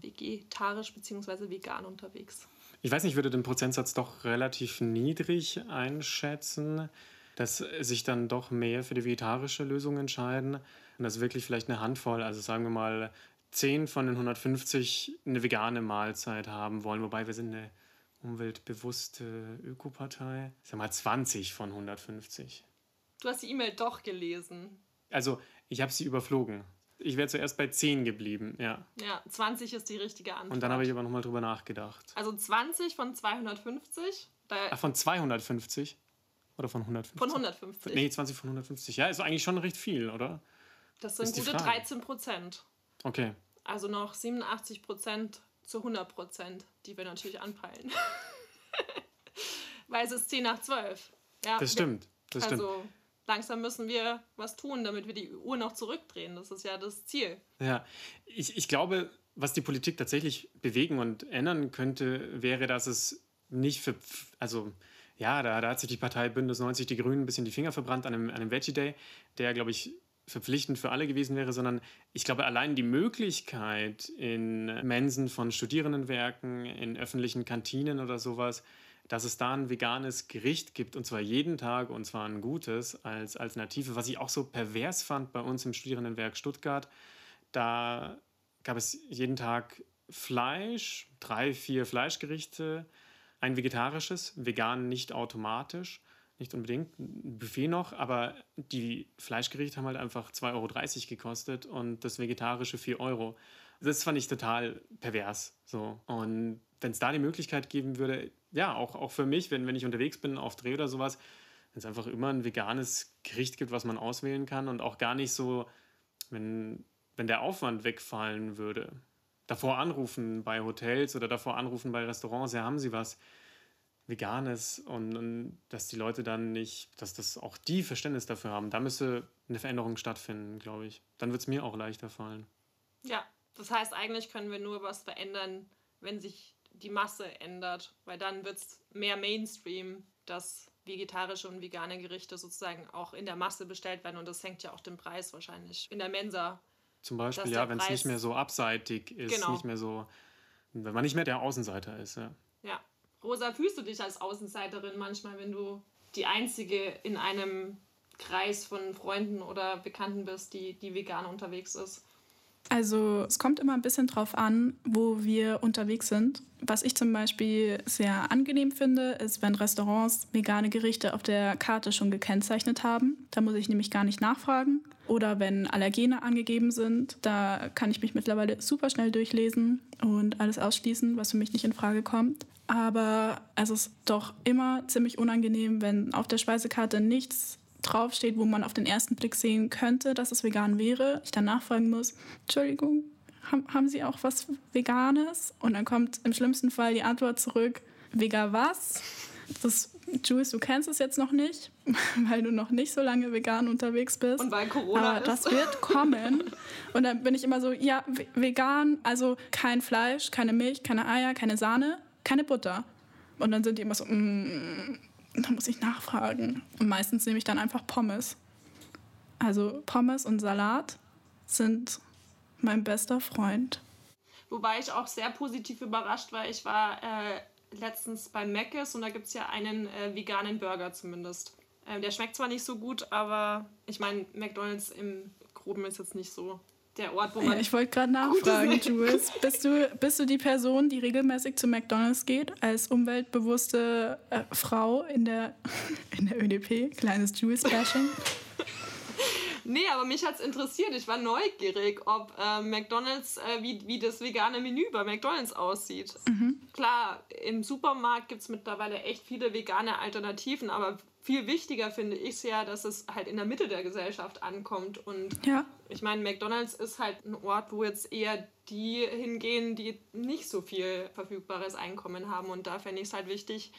vegetarisch bzw. vegan unterwegs. Ich weiß nicht, ich würde den Prozentsatz doch relativ niedrig einschätzen, dass sich dann doch mehr für die vegetarische Lösung entscheiden und dass wirklich vielleicht eine Handvoll, also sagen wir mal 10 von den 150 eine vegane Mahlzeit haben wollen, wobei wir sind eine umweltbewusste Ökopartei. Ich sag mal 20 von 150. Du hast die E-Mail doch gelesen. Also, ich habe sie überflogen. Ich wäre zuerst bei 10 geblieben, ja. Ja, 20 ist die richtige Antwort. Und dann habe ich aber nochmal drüber nachgedacht. Also 20 von 250. Ach, von 250? Oder von 150? Von 150. Nee, 20 von 150. Ja, ist eigentlich schon recht viel, oder? Das sind gute 13 Prozent. Okay. Also noch 87 Prozent zu 100 Prozent, die wir natürlich anpeilen. Weil es ist 10 nach 12. Ja, das stimmt. Das also stimmt. Langsam müssen wir was tun, damit wir die Uhr noch zurückdrehen. Das ist ja das Ziel. Ja, ich, ich glaube, was die Politik tatsächlich bewegen und ändern könnte, wäre, dass es nicht für, also ja, da, da hat sich die Partei Bündnis 90 Die Grünen ein bisschen die Finger verbrannt an einem, an einem Veggie Day, der, glaube ich, verpflichtend für alle gewesen wäre, sondern ich glaube, allein die Möglichkeit in Mensen von Studierendenwerken, in öffentlichen Kantinen oder sowas, dass es da ein veganes Gericht gibt und zwar jeden Tag und zwar ein gutes als Alternative, was ich auch so pervers fand bei uns im Studierendenwerk Stuttgart. Da gab es jeden Tag Fleisch, drei, vier Fleischgerichte, ein vegetarisches, vegan nicht automatisch, nicht unbedingt, ein Buffet noch, aber die Fleischgerichte haben halt einfach 2,30 Euro gekostet und das vegetarische 4 Euro. Das fand ich total pervers. So. Und wenn es da die Möglichkeit geben würde, ja, auch, auch für mich, wenn, wenn ich unterwegs bin auf Dreh oder sowas, wenn es einfach immer ein veganes Gericht gibt, was man auswählen kann und auch gar nicht so, wenn, wenn der Aufwand wegfallen würde. Davor anrufen bei Hotels oder davor anrufen bei Restaurants, ja, haben sie was Veganes und, und dass die Leute dann nicht, dass das auch die Verständnis dafür haben. Da müsste eine Veränderung stattfinden, glaube ich. Dann wird es mir auch leichter fallen. Ja, das heißt, eigentlich können wir nur was verändern, wenn sich die Masse ändert, weil dann wird es mehr Mainstream, dass vegetarische und vegane Gerichte sozusagen auch in der Masse bestellt werden und das senkt ja auch den Preis wahrscheinlich in der Mensa. Zum Beispiel, ja, wenn es nicht mehr so abseitig ist, genau. nicht mehr so, wenn man nicht mehr der Außenseiter ist, ja. Ja. Rosa, fühlst du dich als Außenseiterin manchmal, wenn du die Einzige in einem Kreis von Freunden oder Bekannten bist, die, die vegan unterwegs ist? Also es kommt immer ein bisschen drauf an, wo wir unterwegs sind. Was ich zum Beispiel sehr angenehm finde, ist, wenn Restaurants vegane Gerichte auf der Karte schon gekennzeichnet haben. Da muss ich nämlich gar nicht nachfragen. Oder wenn Allergene angegeben sind, da kann ich mich mittlerweile super schnell durchlesen und alles ausschließen, was für mich nicht in Frage kommt. Aber es ist doch immer ziemlich unangenehm, wenn auf der Speisekarte nichts draufsteht, wo man auf den ersten Blick sehen könnte, dass es vegan wäre, ich dann nachfragen muss, Entschuldigung, haben, haben Sie auch was Veganes? Und dann kommt im schlimmsten Fall die Antwort zurück, Vega was? Das, Jules, du kennst es jetzt noch nicht, weil du noch nicht so lange vegan unterwegs bist. Und weil Corona Aber das wird kommen. Und dann bin ich immer so, ja, vegan, also kein Fleisch, keine Milch, keine Eier, keine Sahne, keine Butter. Und dann sind die immer so, mm, da muss ich nachfragen. Und meistens nehme ich dann einfach Pommes. Also Pommes und Salat sind mein bester Freund. Wobei ich auch sehr positiv überrascht war. Ich war äh, letztens bei Mc's und da gibt es ja einen äh, veganen Burger zumindest. Äh, der schmeckt zwar nicht so gut, aber ich meine, McDonalds im Groben ist jetzt nicht so der Ort, wo man. Ja, ich wollte gerade nachfragen, Jules. Bist du, bist du die Person, die regelmäßig zu McDonalds geht, als umweltbewusste äh, Frau in der, in der ÖDP? Kleines Jules-Bashing. Nee, aber mich hat es interessiert. Ich war neugierig, ob äh, McDonalds, äh, wie, wie das vegane Menü bei McDonalds aussieht. Mhm. Klar, im Supermarkt gibt es mittlerweile echt viele vegane Alternativen, aber viel wichtiger finde ich es ja, dass es halt in der Mitte der Gesellschaft ankommt. Und ja. ich meine, McDonalds ist halt ein Ort, wo jetzt eher die hingehen, die nicht so viel verfügbares Einkommen haben. Und da fände ich es halt wichtig.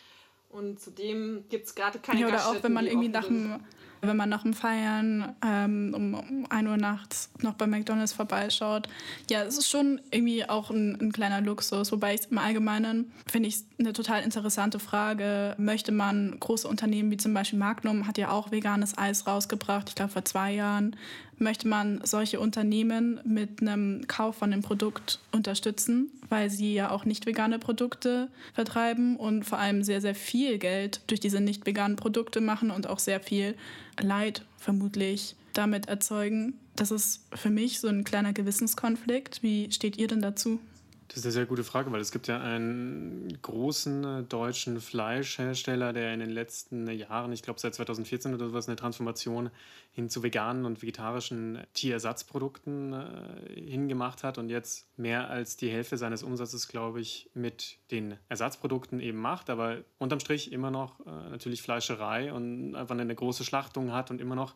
Und zudem gibt es gerade keine Ja, oder auch wenn man irgendwie nach dem wenn man nach dem Feiern ähm, um, um 1 Uhr nachts noch bei McDonalds vorbeischaut. Ja, es ist schon irgendwie auch ein, ein kleiner Luxus, wobei ich im Allgemeinen finde ich eine total interessante Frage. Möchte man große Unternehmen wie zum Beispiel Magnum hat ja auch veganes Eis rausgebracht, ich glaube vor zwei Jahren, möchte man solche Unternehmen mit einem Kauf von dem Produkt unterstützen, weil sie ja auch nicht vegane Produkte vertreiben und vor allem sehr, sehr viel Geld durch diese nicht veganen Produkte machen und auch sehr viel Leid vermutlich damit erzeugen. Das ist für mich so ein kleiner Gewissenskonflikt. Wie steht ihr denn dazu? Das ist eine sehr gute Frage, weil es gibt ja einen großen äh, deutschen Fleischhersteller, der in den letzten Jahren, ich glaube seit 2014 oder sowas, eine Transformation hin zu veganen und vegetarischen Tierersatzprodukten äh, hingemacht hat und jetzt mehr als die Hälfte seines Umsatzes, glaube ich, mit den Ersatzprodukten eben macht, aber unterm Strich immer noch äh, natürlich Fleischerei und einfach eine große Schlachtung hat und immer noch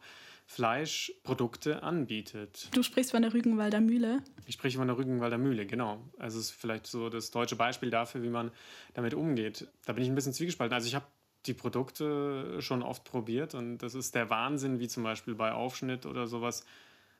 Fleischprodukte anbietet. Du sprichst von der Rügenwalder Mühle? Ich spreche von der Rügenwalder Mühle, genau. Also es ist vielleicht so das deutsche Beispiel dafür, wie man damit umgeht. Da bin ich ein bisschen zwiegespalten. Also ich habe die Produkte schon oft probiert und das ist der Wahnsinn, wie zum Beispiel bei Aufschnitt oder sowas,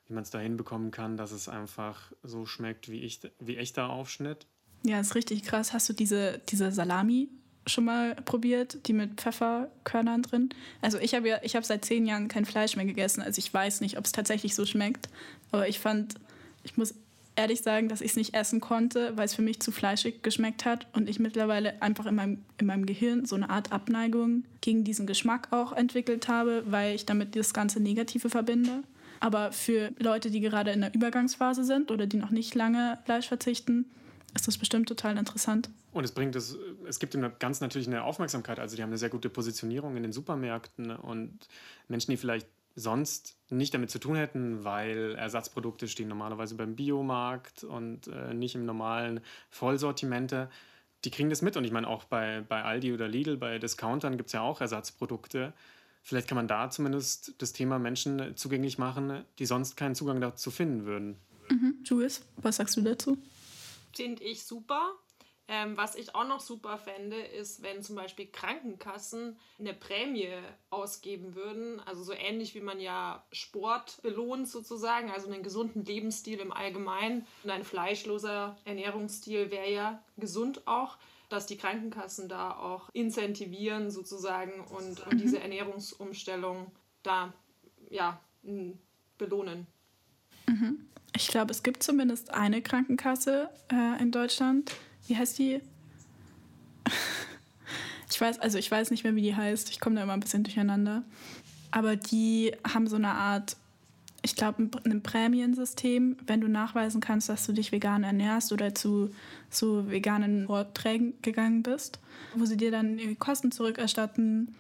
wie man es da hinbekommen kann, dass es einfach so schmeckt wie, ich, wie echter Aufschnitt. Ja, ist richtig krass. Hast du diese, diese Salami schon mal probiert, die mit Pfefferkörnern drin? Also ich habe ja, ich habe seit zehn Jahren kein Fleisch mehr gegessen, also ich weiß nicht, ob es tatsächlich so schmeckt. Aber ich fand, ich muss ehrlich sagen, dass ich es nicht essen konnte, weil es für mich zu fleischig geschmeckt hat und ich mittlerweile einfach in meinem, in meinem Gehirn so eine Art Abneigung gegen diesen Geschmack auch entwickelt habe, weil ich damit das ganze Negative verbinde. Aber für Leute, die gerade in der Übergangsphase sind oder die noch nicht lange Fleisch verzichten, ist das bestimmt total interessant. Und es bringt es, es gibt ihm ganz natürlich eine Aufmerksamkeit. Also die haben eine sehr gute Positionierung in den Supermärkten und Menschen, die vielleicht sonst nicht damit zu tun hätten, weil Ersatzprodukte stehen normalerweise beim Biomarkt und äh, nicht im normalen Vollsortimente. Die kriegen das mit und ich meine auch bei, bei Aldi oder Lidl, bei Discountern gibt es ja auch Ersatzprodukte. Vielleicht kann man da zumindest das Thema Menschen zugänglich machen, die sonst keinen Zugang dazu finden würden. Mhm. Jules, was sagst du dazu? Finde ich super. Ähm, was ich auch noch super fände, ist, wenn zum Beispiel Krankenkassen eine Prämie ausgeben würden. Also so ähnlich wie man ja Sport belohnt sozusagen, also einen gesunden Lebensstil im Allgemeinen. Und ein fleischloser Ernährungsstil wäre ja gesund auch dass die Krankenkassen da auch incentivieren sozusagen und, und diese mhm. Ernährungsumstellung da ja, belohnen. Mhm. Ich glaube, es gibt zumindest eine Krankenkasse äh, in Deutschland, wie heißt die? Ich weiß, also ich weiß nicht mehr, wie die heißt. Ich komme da immer ein bisschen durcheinander. Aber die haben so eine Art, ich glaube, ein, Prämiensystem, wenn du nachweisen kannst, dass du dich vegan ernährst oder zu so veganen Vorträgen gegangen bist, wo sie dir dann Kosten zurückerstatten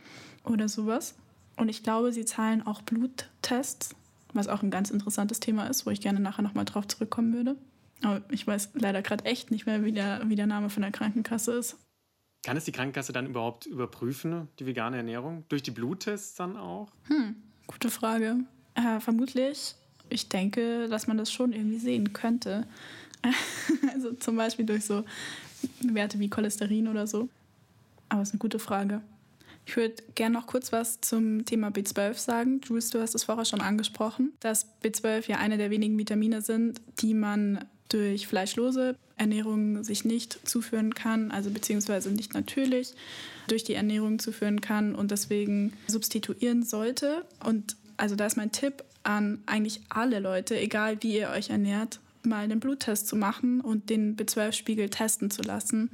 oder sowas. Und ich glaube, sie zahlen auch Bluttests, was auch ein ganz interessantes Thema ist, wo ich gerne nachher nochmal drauf zurückkommen würde. Aber ich weiß leider gerade echt nicht mehr, wie der, wie der Name von der Krankenkasse ist. Kann es die Krankenkasse dann überhaupt überprüfen, die vegane Ernährung? Durch die Bluttests dann auch? Hm, gute Frage. Äh, vermutlich. Ich denke, dass man das schon irgendwie sehen könnte. also zum Beispiel durch so Werte wie Cholesterin oder so. Aber es ist eine gute Frage. Ich würde gerne noch kurz was zum Thema B12 sagen. Jules, du hast es vorher schon angesprochen, dass B12 ja eine der wenigen Vitamine sind, die man durch fleischlose Ernährung sich nicht zuführen kann, also beziehungsweise nicht natürlich durch die Ernährung zuführen kann und deswegen substituieren sollte. Und also da ist mein Tipp an eigentlich alle Leute, egal wie ihr euch ernährt, mal einen Bluttest zu machen und den B12-Spiegel testen zu lassen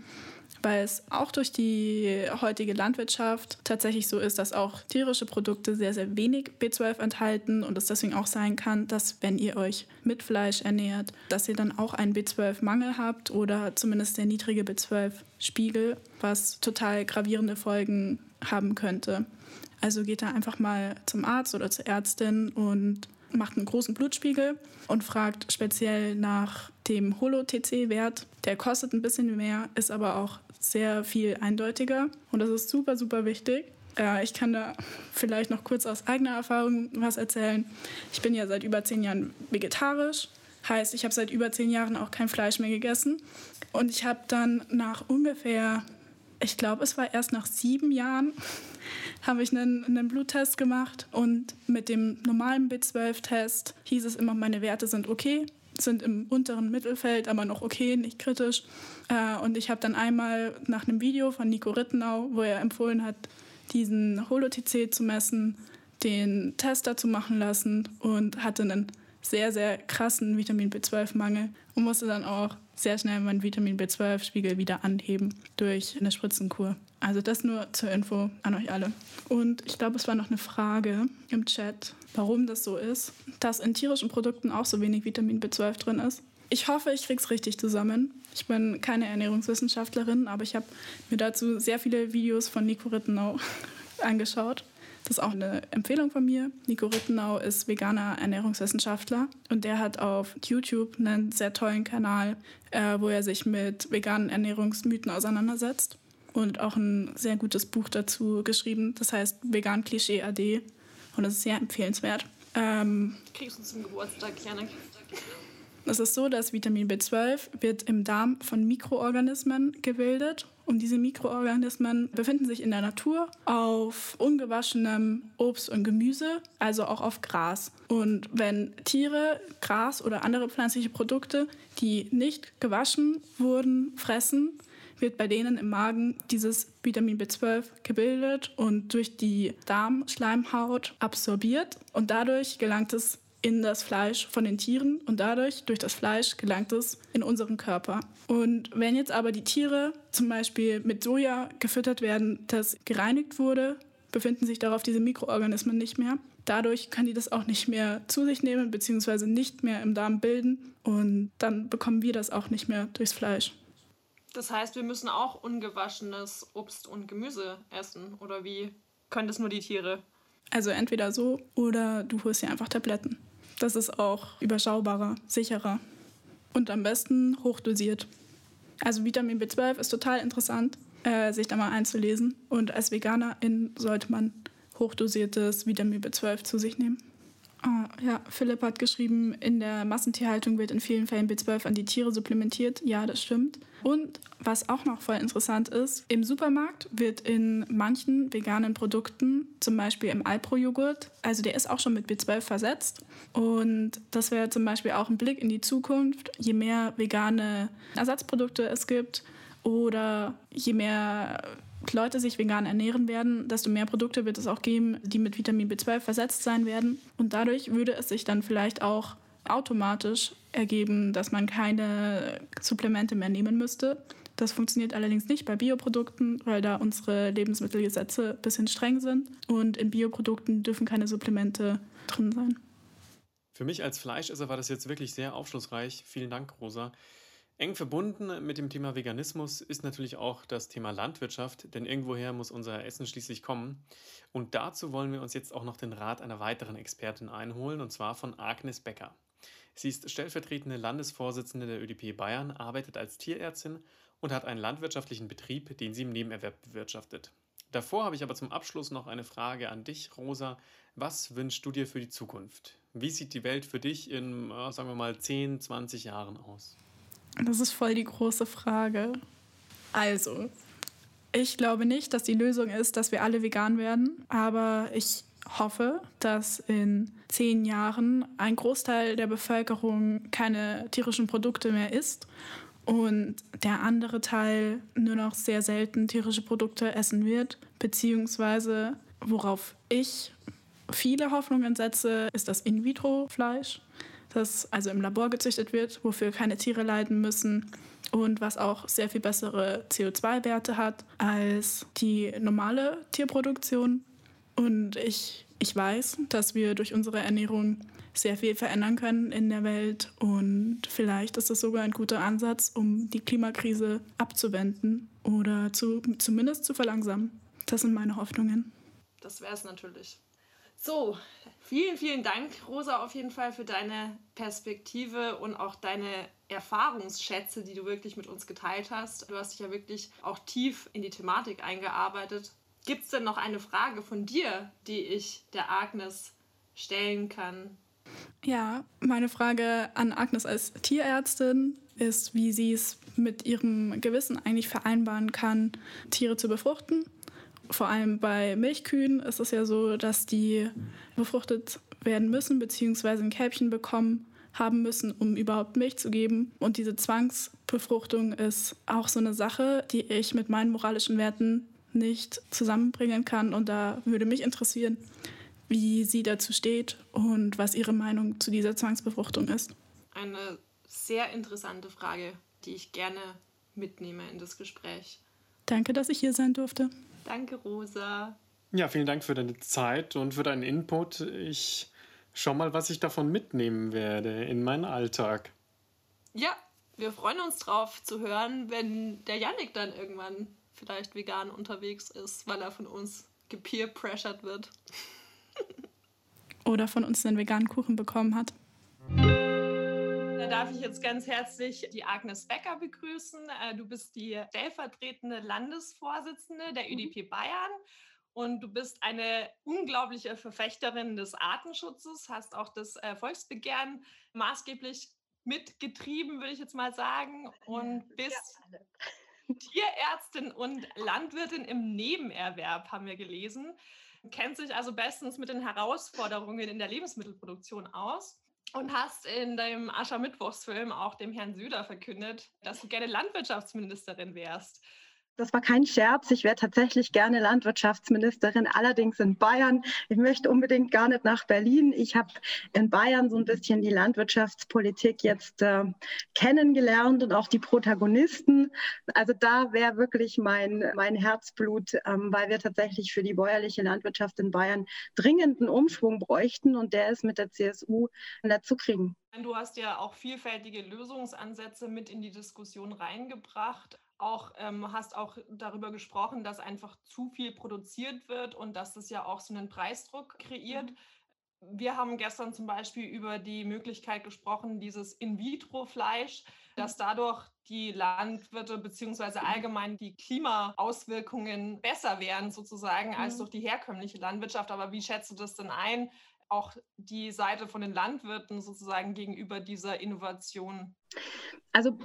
weil es auch durch die heutige Landwirtschaft tatsächlich so ist, dass auch tierische Produkte sehr, sehr wenig B12 enthalten und es deswegen auch sein kann, dass wenn ihr euch mit Fleisch ernährt, dass ihr dann auch einen B12-Mangel habt oder zumindest der niedrige B12-Spiegel, was total gravierende Folgen haben könnte. Also geht da einfach mal zum Arzt oder zur Ärztin und macht einen großen Blutspiegel und fragt speziell nach dem Holo-TC-Wert. Der kostet ein bisschen mehr, ist aber auch sehr viel eindeutiger und das ist super, super wichtig. Ja, ich kann da vielleicht noch kurz aus eigener Erfahrung was erzählen. Ich bin ja seit über zehn Jahren vegetarisch. Heißt, ich habe seit über zehn Jahren auch kein Fleisch mehr gegessen. Und ich habe dann nach ungefähr, ich glaube, es war erst nach sieben Jahren, habe ich einen, einen Bluttest gemacht. Und mit dem normalen B12-Test hieß es immer, meine Werte sind okay sind im unteren Mittelfeld, aber noch okay, nicht kritisch. Äh, und ich habe dann einmal nach einem Video von Nico Rittenau, wo er empfohlen hat, diesen Holo-TC zu messen, den Tester zu machen lassen und hatte einen sehr, sehr krassen Vitamin B12-Mangel und musste dann auch sehr schnell meinen Vitamin B12-Spiegel wieder anheben durch eine Spritzenkur. Also das nur zur Info an euch alle. Und ich glaube, es war noch eine Frage im Chat, warum das so ist, dass in tierischen Produkten auch so wenig Vitamin B12 drin ist. Ich hoffe, ich krieg's richtig zusammen. Ich bin keine Ernährungswissenschaftlerin, aber ich habe mir dazu sehr viele Videos von Nico Rittenau angeschaut. Das ist auch eine Empfehlung von mir. Nico Rittenau ist veganer Ernährungswissenschaftler und der hat auf YouTube einen sehr tollen Kanal, äh, wo er sich mit veganen Ernährungsmythen auseinandersetzt und auch ein sehr gutes Buch dazu geschrieben. Das heißt Vegan Klischee AD und das ist sehr empfehlenswert. Ähm, Kriegst du zum Geburtstag, Janik? Es ist so, dass Vitamin B12 wird im Darm von Mikroorganismen gebildet und diese Mikroorganismen befinden sich in der Natur auf ungewaschenem Obst und Gemüse, also auch auf Gras. Und wenn Tiere Gras oder andere pflanzliche Produkte, die nicht gewaschen wurden, fressen, wird bei denen im Magen dieses Vitamin B12 gebildet und durch die Darmschleimhaut absorbiert und dadurch gelangt es in das Fleisch von den Tieren und dadurch durch das Fleisch gelangt es in unseren Körper. Und wenn jetzt aber die Tiere zum Beispiel mit Soja gefüttert werden, das gereinigt wurde, befinden sich darauf diese Mikroorganismen nicht mehr. Dadurch können die das auch nicht mehr zu sich nehmen bzw. nicht mehr im Darm bilden und dann bekommen wir das auch nicht mehr durchs Fleisch. Das heißt, wir müssen auch ungewaschenes Obst und Gemüse essen oder wie können das nur die Tiere? Also entweder so oder du holst dir einfach Tabletten. Das ist auch überschaubarer, sicherer und am besten hochdosiert. Also Vitamin B12 ist total interessant, äh, sich da mal einzulesen. Und als Veganerin sollte man hochdosiertes Vitamin B12 zu sich nehmen. Ah, ja, Philipp hat geschrieben, in der Massentierhaltung wird in vielen Fällen B12 an die Tiere supplementiert. Ja, das stimmt. Und was auch noch voll interessant ist, im Supermarkt wird in manchen veganen Produkten, zum Beispiel im Alpro-Joghurt, also der ist auch schon mit B12 versetzt. Und das wäre zum Beispiel auch ein Blick in die Zukunft. Je mehr vegane Ersatzprodukte es gibt oder je mehr Leute sich vegan ernähren werden, desto mehr Produkte wird es auch geben, die mit Vitamin B12 versetzt sein werden. Und dadurch würde es sich dann vielleicht auch automatisch ergeben, dass man keine Supplemente mehr nehmen müsste. Das funktioniert allerdings nicht bei Bioprodukten, weil da unsere Lebensmittelgesetze ein bisschen streng sind. Und in Bioprodukten dürfen keine Supplemente drin sein. Für mich als Fleischesser war das jetzt wirklich sehr aufschlussreich. Vielen Dank, Rosa. Eng verbunden mit dem Thema Veganismus ist natürlich auch das Thema Landwirtschaft, denn irgendwoher muss unser Essen schließlich kommen. Und dazu wollen wir uns jetzt auch noch den Rat einer weiteren Expertin einholen, und zwar von Agnes Becker. Sie ist stellvertretende Landesvorsitzende der ÖDP Bayern, arbeitet als Tierärztin und hat einen landwirtschaftlichen Betrieb, den sie im Nebenerwerb bewirtschaftet. Davor habe ich aber zum Abschluss noch eine Frage an dich, Rosa. Was wünschst du dir für die Zukunft? Wie sieht die Welt für dich in, sagen wir mal, 10, 20 Jahren aus? Das ist voll die große Frage. Also, ich glaube nicht, dass die Lösung ist, dass wir alle vegan werden, aber ich hoffe, dass in zehn Jahren ein Großteil der Bevölkerung keine tierischen Produkte mehr isst und der andere Teil nur noch sehr selten tierische Produkte essen wird, beziehungsweise worauf ich viele Hoffnungen setze, ist das In-vitro-Fleisch das also im Labor gezüchtet wird, wofür keine Tiere leiden müssen und was auch sehr viel bessere CO2-Werte hat als die normale Tierproduktion. Und ich, ich weiß, dass wir durch unsere Ernährung sehr viel verändern können in der Welt und vielleicht ist das sogar ein guter Ansatz, um die Klimakrise abzuwenden oder zu, zumindest zu verlangsamen. Das sind meine Hoffnungen. Das wäre es natürlich. So, vielen, vielen Dank, Rosa, auf jeden Fall für deine Perspektive und auch deine Erfahrungsschätze, die du wirklich mit uns geteilt hast. Du hast dich ja wirklich auch tief in die Thematik eingearbeitet. Gibt es denn noch eine Frage von dir, die ich der Agnes stellen kann? Ja, meine Frage an Agnes als Tierärztin ist, wie sie es mit ihrem Gewissen eigentlich vereinbaren kann, Tiere zu befruchten vor allem bei Milchkühen ist es ja so, dass die befruchtet werden müssen, beziehungsweise ein Kälbchen bekommen haben müssen, um überhaupt Milch zu geben. Und diese Zwangsbefruchtung ist auch so eine Sache, die ich mit meinen moralischen Werten nicht zusammenbringen kann. Und da würde mich interessieren, wie sie dazu steht und was ihre Meinung zu dieser Zwangsbefruchtung ist. Eine sehr interessante Frage, die ich gerne mitnehme in das Gespräch. Danke, dass ich hier sein durfte. Danke, Rosa. Ja, vielen Dank für deine Zeit und für deinen Input. Ich schau mal, was ich davon mitnehmen werde in meinen Alltag. Ja, wir freuen uns drauf zu hören, wenn der Yannick dann irgendwann vielleicht vegan unterwegs ist, weil er von uns gepeer-pressured wird. Oder von uns einen veganen Kuchen bekommen hat. Da darf ich jetzt ganz herzlich die Agnes Becker begrüßen. Äh, du bist die stellvertretende Landesvorsitzende der mhm. ÜDP Bayern und du bist eine unglaubliche Verfechterin des Artenschutzes, hast auch das äh, Volksbegehren maßgeblich mitgetrieben, würde ich jetzt mal sagen, und bist Tierärztin und Landwirtin im Nebenerwerb, haben wir gelesen. Kennt sich also bestens mit den Herausforderungen in der Lebensmittelproduktion aus und hast in deinem Aschermittwochsfilm auch dem Herrn Söder verkündet, dass du gerne Landwirtschaftsministerin wärst. Das war kein Scherz. Ich wäre tatsächlich gerne Landwirtschaftsministerin, allerdings in Bayern. Ich möchte unbedingt gar nicht nach Berlin. Ich habe in Bayern so ein bisschen die Landwirtschaftspolitik jetzt äh, kennengelernt und auch die Protagonisten. Also da wäre wirklich mein, mein Herzblut, ähm, weil wir tatsächlich für die bäuerliche Landwirtschaft in Bayern dringenden Umschwung bräuchten und der ist mit der CSU nicht zu kriegen. Du hast ja auch vielfältige Lösungsansätze mit in die Diskussion reingebracht auch ähm, hast auch darüber gesprochen, dass einfach zu viel produziert wird und dass es ja auch so einen Preisdruck kreiert. Mhm. Wir haben gestern zum Beispiel über die Möglichkeit gesprochen, dieses In-vitro-Fleisch, dass mhm. dadurch die Landwirte beziehungsweise mhm. allgemein die Klimaauswirkungen besser wären sozusagen als mhm. durch die herkömmliche Landwirtschaft. Aber wie schätzt du das denn ein? Auch die Seite von den Landwirten sozusagen gegenüber dieser Innovation? Also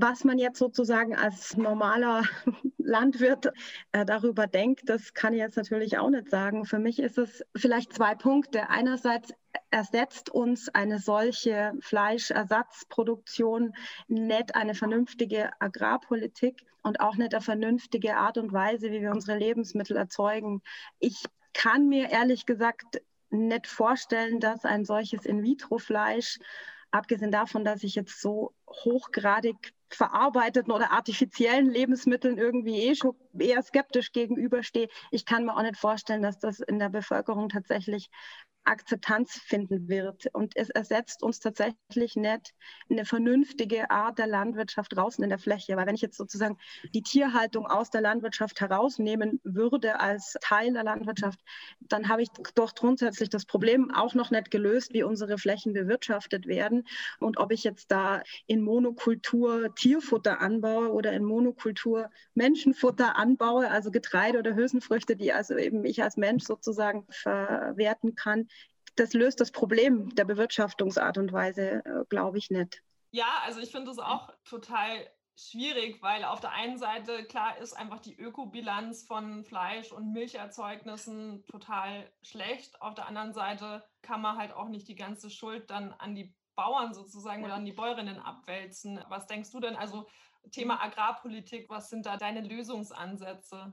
was man jetzt sozusagen als normaler Landwirt äh, darüber denkt, das kann ich jetzt natürlich auch nicht sagen. Für mich ist es vielleicht zwei Punkte. Einerseits ersetzt uns eine solche Fleischersatzproduktion nicht eine vernünftige Agrarpolitik und auch nicht eine vernünftige Art und Weise, wie wir unsere Lebensmittel erzeugen. Ich kann mir ehrlich gesagt nicht vorstellen, dass ein solches In-vitro-Fleisch abgesehen davon, dass ich jetzt so hochgradig verarbeiteten oder artifiziellen Lebensmitteln irgendwie eh schon eher skeptisch gegenüberstehe. Ich kann mir auch nicht vorstellen, dass das in der Bevölkerung tatsächlich Akzeptanz finden wird. Und es ersetzt uns tatsächlich nicht eine vernünftige Art der Landwirtschaft draußen in der Fläche. Weil wenn ich jetzt sozusagen die Tierhaltung aus der Landwirtschaft herausnehmen würde als Teil der Landwirtschaft, dann habe ich doch grundsätzlich das Problem auch noch nicht gelöst, wie unsere Flächen bewirtschaftet werden und ob ich jetzt da in Monokultur Tierfutter anbaue oder in Monokultur Menschenfutter anbaue, also Getreide oder Hülsenfrüchte, die also eben ich als Mensch sozusagen verwerten kann das löst das Problem der Bewirtschaftungsart und Weise, äh, glaube ich, nicht. Ja, also ich finde es auch total schwierig, weil auf der einen Seite klar ist einfach die Ökobilanz von Fleisch und Milcherzeugnissen total schlecht. Auf der anderen Seite kann man halt auch nicht die ganze Schuld dann an die Bauern sozusagen oder an die Bäuerinnen abwälzen. Was denkst du denn? Also Thema Agrarpolitik, was sind da deine Lösungsansätze?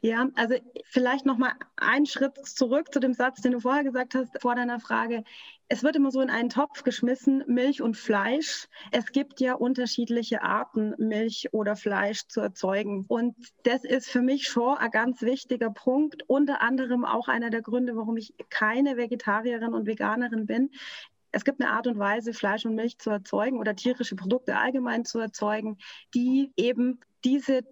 Ja, also vielleicht noch mal einen Schritt zurück zu dem Satz, den du vorher gesagt hast, vor deiner Frage. Es wird immer so in einen Topf geschmissen, Milch und Fleisch. Es gibt ja unterschiedliche Arten, Milch oder Fleisch zu erzeugen. Und das ist für mich schon ein ganz wichtiger Punkt, unter anderem auch einer der Gründe, warum ich keine Vegetarierin und Veganerin bin es gibt eine Art und Weise, Fleisch und Milch zu erzeugen oder tierische Produkte allgemein zu erzeugen, die eben diese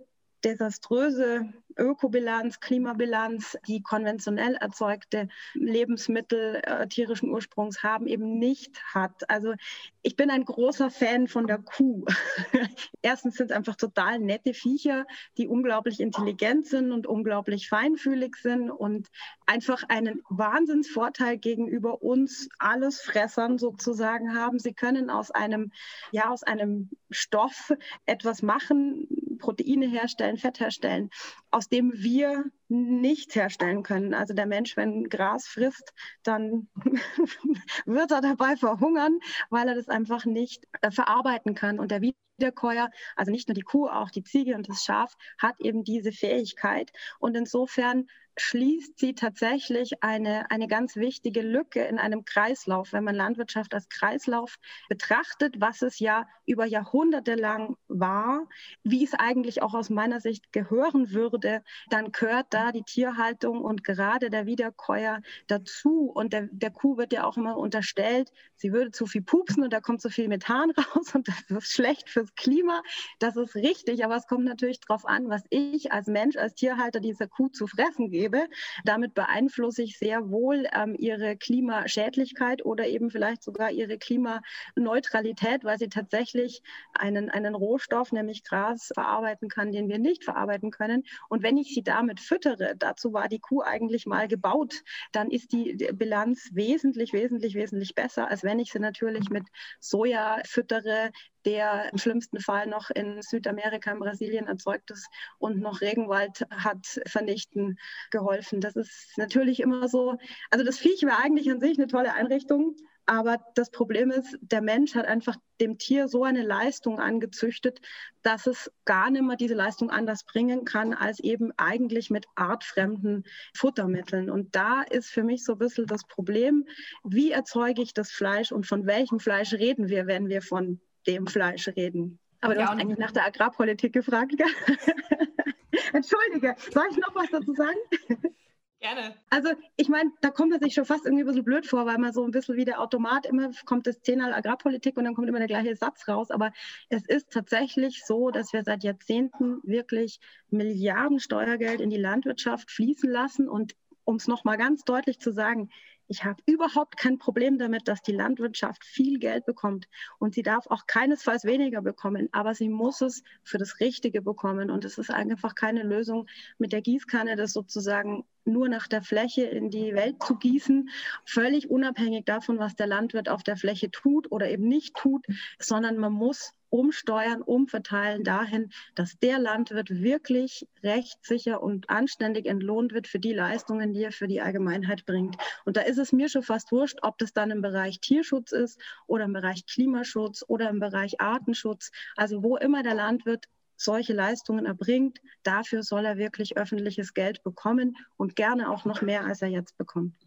desaströse Ökobilanz, Klimabilanz, die konventionell erzeugte Lebensmittel äh, tierischen Ursprungs haben, eben nicht hat. Also ich bin ein großer Fan von der Kuh. Erstens sind es einfach total nette Viecher, die unglaublich intelligent sind und unglaublich feinfühlig sind und einfach einen Wahnsinnsvorteil gegenüber uns alles Fressern sozusagen haben. Sie können aus einem, ja, aus einem Stoff etwas machen, Proteine herstellen, Fett herstellen, aus dem wir nicht herstellen können. Also der Mensch, wenn Gras frisst, dann wird er dabei verhungern, weil er das einfach nicht äh, verarbeiten kann. Und der Wiederkäuer, also nicht nur die Kuh, auch die Ziege und das Schaf, hat eben diese Fähigkeit. Und insofern schließt sie tatsächlich eine, eine ganz wichtige Lücke in einem Kreislauf. Wenn man Landwirtschaft als Kreislauf betrachtet, was es ja über Jahrhunderte lang war, wie es eigentlich auch aus meiner Sicht gehören würde, dann gehört da die Tierhaltung und gerade der Wiederkäuer dazu. Und der, der Kuh wird ja auch immer unterstellt, sie würde zu viel pupsen und da kommt zu viel Methan raus und das ist schlecht für fürs Klima. Das ist richtig, aber es kommt natürlich darauf an, was ich als Mensch, als Tierhalter dieser Kuh zu fressen gebe. Damit beeinflusse ich sehr wohl ähm, ihre Klimaschädlichkeit oder eben vielleicht sogar ihre Klimaneutralität, weil sie tatsächlich einen, einen Rohstoff, nämlich Gras, verarbeiten kann, den wir nicht verarbeiten können. Und wenn ich sie damit füttere, dazu war die Kuh eigentlich mal gebaut, dann ist die Bilanz wesentlich, wesentlich, wesentlich besser, als wenn ich sie natürlich mit Soja füttere, der im schlimmsten Fall noch in Südamerika, in Brasilien erzeugt ist und noch Regenwald hat vernichten geholfen. Das ist natürlich immer so. Also das Viech war eigentlich an sich eine tolle Einrichtung, aber das Problem ist, der Mensch hat einfach dem Tier so eine Leistung angezüchtet, dass es gar nicht mehr diese Leistung anders bringen kann, als eben eigentlich mit artfremden Futtermitteln. Und da ist für mich so ein bisschen das Problem, wie erzeuge ich das Fleisch und von welchem Fleisch reden wir, wenn wir von dem Fleisch reden. Aber du ja, hast eigentlich nach der Agrarpolitik gefragt. Entschuldige, soll ich noch was dazu sagen? Gerne. Also ich meine, da kommt man sich schon fast irgendwie ein bisschen blöd vor, weil man so ein bisschen wie der Automat immer kommt das zehnmal Agrarpolitik und dann kommt immer der gleiche Satz raus. Aber es ist tatsächlich so, dass wir seit Jahrzehnten wirklich Milliarden Steuergeld in die Landwirtschaft fließen lassen. Und um es nochmal ganz deutlich zu sagen, ich habe überhaupt kein Problem damit, dass die Landwirtschaft viel Geld bekommt. Und sie darf auch keinesfalls weniger bekommen, aber sie muss es für das Richtige bekommen. Und es ist einfach keine Lösung mit der Gießkanne, das sozusagen nur nach der Fläche in die Welt zu gießen, völlig unabhängig davon, was der Landwirt auf der Fläche tut oder eben nicht tut, sondern man muss umsteuern, umverteilen dahin, dass der Landwirt wirklich rechtssicher und anständig entlohnt wird für die Leistungen, die er für die Allgemeinheit bringt. Und da ist es mir schon fast wurscht, ob das dann im Bereich Tierschutz ist oder im Bereich Klimaschutz oder im Bereich Artenschutz. Also wo immer der Landwirt solche Leistungen erbringt, dafür soll er wirklich öffentliches Geld bekommen und gerne auch noch mehr, als er jetzt bekommt.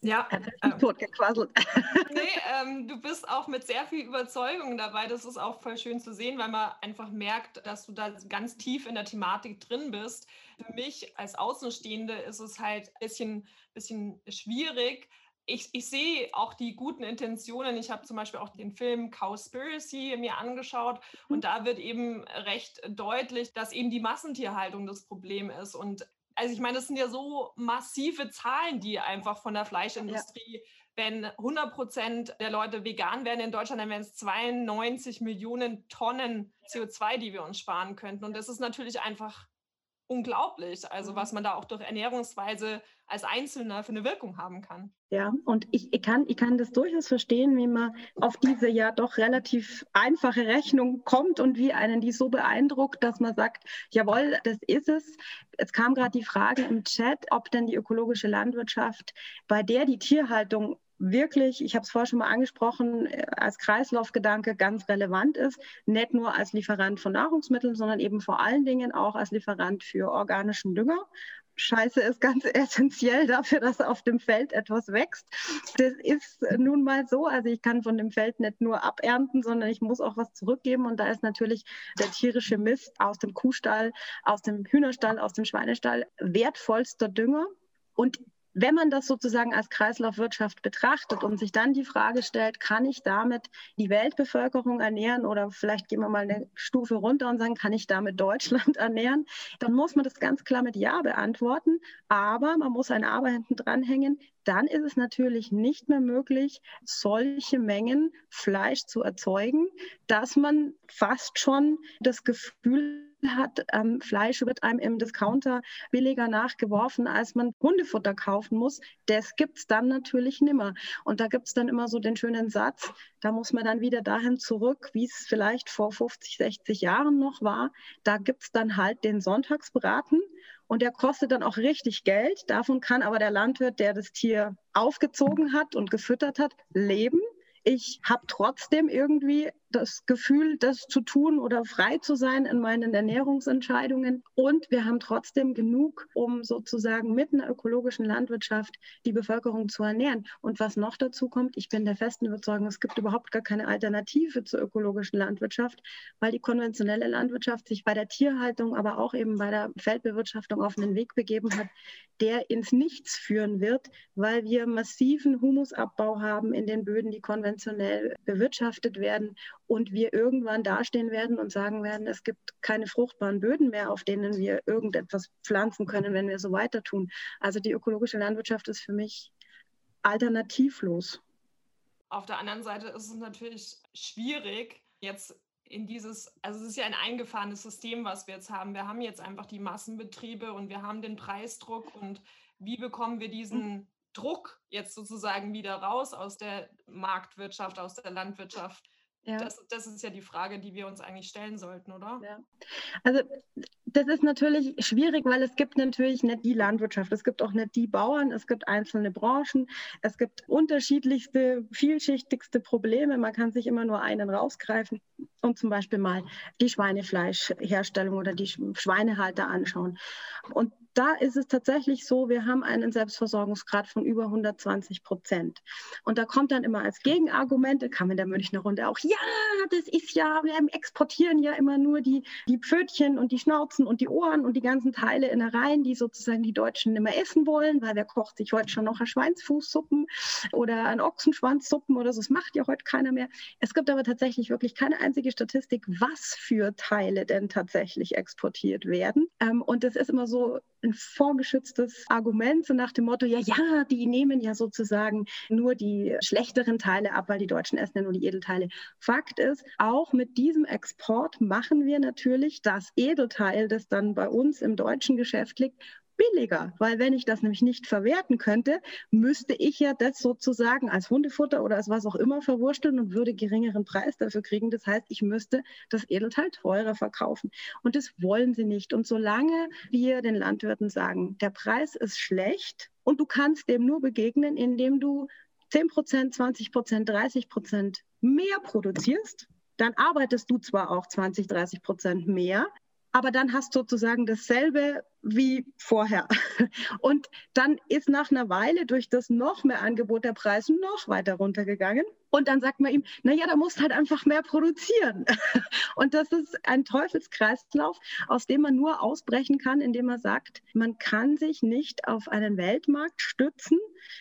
Ja. Ähm, totgequasselt. nee, ähm, du bist auch mit sehr viel Überzeugung dabei. Das ist auch voll schön zu sehen, weil man einfach merkt, dass du da ganz tief in der Thematik drin bist. Für mich als Außenstehende ist es halt ein bisschen, bisschen schwierig. Ich, ich sehe auch die guten Intentionen. Ich habe zum Beispiel auch den Film Cowspiracy mir angeschaut und mhm. da wird eben recht deutlich, dass eben die Massentierhaltung das Problem ist und also ich meine, das sind ja so massive Zahlen, die einfach von der Fleischindustrie, ja. wenn 100 Prozent der Leute vegan werden in Deutschland, dann wären es 92 Millionen Tonnen CO2, die wir uns sparen könnten. Und das ist natürlich einfach unglaublich, also mhm. was man da auch durch Ernährungsweise als Einzelner für eine Wirkung haben kann. Ja, und ich, ich, kann, ich kann das durchaus verstehen, wie man auf diese ja doch relativ einfache Rechnung kommt und wie einen die so beeindruckt, dass man sagt, jawohl, das ist es. Es kam gerade die Frage im Chat, ob denn die ökologische Landwirtschaft, bei der die Tierhaltung wirklich, ich habe es vorher schon mal angesprochen, äh, als Kreislaufgedanke ganz relevant ist, nicht nur als Lieferant von Nahrungsmitteln, sondern eben vor allen Dingen auch als Lieferant für organischen Dünger. Scheiße ist ganz essentiell dafür, dass auf dem Feld etwas wächst. Das ist nun mal so. Also ich kann von dem Feld nicht nur abernten, sondern ich muss auch was zurückgeben. Und da ist natürlich der tierische Mist aus dem Kuhstall, aus dem Hühnerstall, aus dem Schweinestall wertvollster Dünger. Und wenn man das sozusagen als Kreislaufwirtschaft betrachtet und sich dann die Frage stellt, kann ich damit die Weltbevölkerung ernähren oder vielleicht gehen wir mal eine Stufe runter und sagen, kann ich damit Deutschland ernähren, dann muss man das ganz klar mit Ja beantworten. Aber man muss ein Aber hinten dranhängen. Dann ist es natürlich nicht mehr möglich, solche Mengen Fleisch zu erzeugen, dass man fast schon das Gefühl hat, ähm, Fleisch wird einem im Discounter billiger nachgeworfen, als man Hundefutter kaufen muss. Das gibt es dann natürlich nimmer. Und da gibt es dann immer so den schönen Satz, da muss man dann wieder dahin zurück, wie es vielleicht vor 50, 60 Jahren noch war. Da gibt es dann halt den Sonntagsbraten und der kostet dann auch richtig Geld. Davon kann aber der Landwirt, der das Tier aufgezogen hat und gefüttert hat, leben ich habe trotzdem irgendwie das Gefühl, das zu tun oder frei zu sein in meinen Ernährungsentscheidungen. Und wir haben trotzdem genug, um sozusagen mit einer ökologischen Landwirtschaft die Bevölkerung zu ernähren. Und was noch dazu kommt, ich bin der festen Überzeugung, es gibt überhaupt gar keine Alternative zur ökologischen Landwirtschaft, weil die konventionelle Landwirtschaft sich bei der Tierhaltung, aber auch eben bei der Feldbewirtschaftung auf einen Weg begeben hat, der ins Nichts führen wird, weil wir massiven Humusabbau haben in den Böden, die konventionell bewirtschaftet werden und wir irgendwann dastehen werden und sagen werden, es gibt keine fruchtbaren Böden mehr, auf denen wir irgendetwas pflanzen können, wenn wir so weiter tun. Also die ökologische Landwirtschaft ist für mich alternativlos. Auf der anderen Seite ist es natürlich schwierig, jetzt in dieses, also es ist ja ein eingefahrenes System, was wir jetzt haben. Wir haben jetzt einfach die Massenbetriebe und wir haben den Preisdruck und wie bekommen wir diesen Druck jetzt sozusagen wieder raus aus der Marktwirtschaft, aus der Landwirtschaft? Ja. Das, das, ist ja die Frage, die wir uns eigentlich stellen sollten, oder? Ja. Also das ist natürlich schwierig, weil es gibt natürlich nicht die Landwirtschaft, es gibt auch nicht die Bauern, es gibt einzelne Branchen, es gibt unterschiedlichste, vielschichtigste Probleme. Man kann sich immer nur einen rausgreifen und zum Beispiel mal die Schweinefleischherstellung oder die Schweinehalter anschauen. Und da ist es tatsächlich so, wir haben einen Selbstversorgungsgrad von über 120 Prozent. Und da kommt dann immer als Gegenargument, da kam in der Münchner Runde auch, ja, das ist ja, wir exportieren ja immer nur die, die Pfötchen und die Schnauzen und die Ohren und die ganzen Teile Innereien, die sozusagen die Deutschen immer essen wollen, weil wer kocht sich heute schon noch ein Schweinsfußsuppen oder ein Ochsenschwanzsuppen oder so, das macht ja heute keiner mehr. Es gibt aber tatsächlich wirklich keine einzige Statistik, was für Teile denn tatsächlich exportiert werden. Ähm, und das ist immer so, ein vorgeschütztes Argument, so nach dem Motto, ja, ja, die nehmen ja sozusagen nur die schlechteren Teile ab, weil die Deutschen essen ja nur die Edelteile. Fakt ist, auch mit diesem Export machen wir natürlich das Edelteil, das dann bei uns im deutschen Geschäft liegt, billiger, weil wenn ich das nämlich nicht verwerten könnte, müsste ich ja das sozusagen als Hundefutter oder als was auch immer verwursteln und würde geringeren Preis dafür kriegen. Das heißt, ich müsste das Edelteil teurer verkaufen. Und das wollen sie nicht. Und solange wir den Landwirten sagen, der Preis ist schlecht und du kannst dem nur begegnen, indem du 10 Prozent, 20 Prozent, 30 Prozent mehr produzierst, dann arbeitest du zwar auch 20, 30 Prozent mehr, aber dann hast du sozusagen dasselbe wie vorher. Und dann ist nach einer Weile durch das noch mehr Angebot der Preis noch weiter runtergegangen. Und dann sagt man ihm, naja, da musst halt einfach mehr produzieren. Und das ist ein Teufelskreislauf, aus dem man nur ausbrechen kann, indem man sagt, man kann sich nicht auf einen Weltmarkt stützen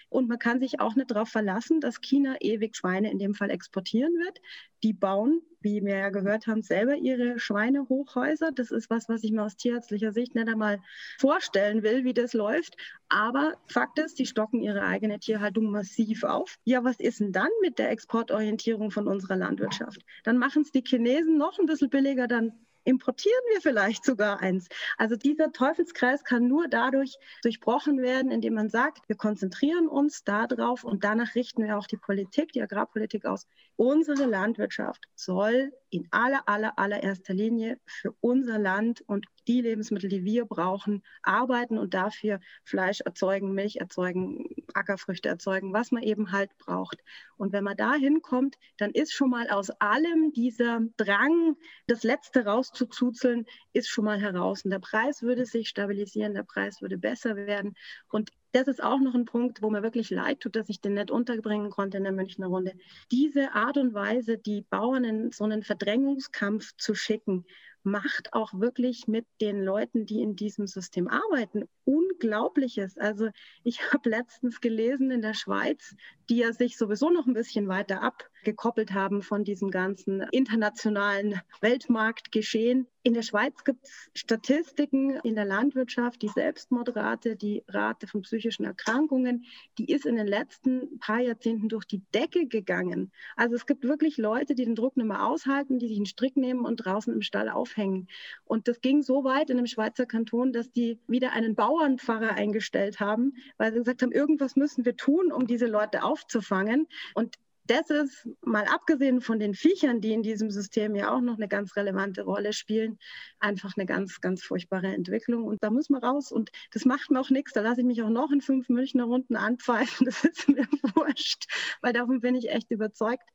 und man kann sich auch nicht darauf verlassen, dass China ewig Schweine in dem Fall exportieren wird. Die bauen, wie wir ja gehört haben, selber ihre Schweinehochhäuser. Das ist was, was ich mir aus tierärztlicher Sicht nicht einmal vorstellen will, wie das läuft. Aber Fakt ist, die stocken ihre eigene Tierhaltung massiv auf. Ja, was ist denn dann mit der Exportorientierung von unserer Landwirtschaft? Dann machen es die Chinesen noch ein bisschen billiger, dann importieren wir vielleicht sogar eins. Also dieser Teufelskreis kann nur dadurch durchbrochen werden, indem man sagt, wir konzentrieren uns darauf und danach richten wir auch die Politik, die Agrarpolitik aus. Unsere Landwirtschaft soll in aller, aller, allererster Linie für unser Land und die Lebensmittel, die wir brauchen, arbeiten und dafür Fleisch erzeugen, Milch erzeugen, Ackerfrüchte erzeugen, was man eben halt braucht. Und wenn man da hinkommt, dann ist schon mal aus allem dieser Drang, das Letzte rauszuzuzeln, ist schon mal heraus. Und der Preis würde sich stabilisieren, der Preis würde besser werden. Und das ist auch noch ein Punkt, wo mir wirklich leid tut, dass ich den nicht unterbringen konnte in der Münchner Runde. Diese Art und Weise, die Bauern in so einen Verdrängungskampf zu schicken, macht auch wirklich mit den Leuten, die in diesem System arbeiten, Unglaubliches. Also ich habe letztens gelesen in der Schweiz, die ja sich sowieso noch ein bisschen weiter abgekoppelt haben von diesem ganzen internationalen Weltmarktgeschehen. In der Schweiz gibt es Statistiken in der Landwirtschaft, die Selbstmordrate, die Rate von psychischen Erkrankungen, die ist in den letzten paar Jahrzehnten durch die Decke gegangen. Also es gibt wirklich Leute, die den Druck nicht mehr aushalten, die sich einen Strick nehmen und draußen im Stall aufhängen. Und das ging so weit in einem Schweizer Kanton, dass die wieder einen Bauernpfarrer eingestellt haben, weil sie gesagt haben, irgendwas müssen wir tun, um diese Leute aufzufangen. Und das ist, mal abgesehen von den Viechern, die in diesem System ja auch noch eine ganz relevante Rolle spielen, einfach eine ganz, ganz furchtbare Entwicklung. Und da muss man raus. Und das macht mir auch nichts. Da lasse ich mich auch noch in fünf Münchner Runden anpfeifen. Das ist mir wurscht, weil davon bin ich echt überzeugt,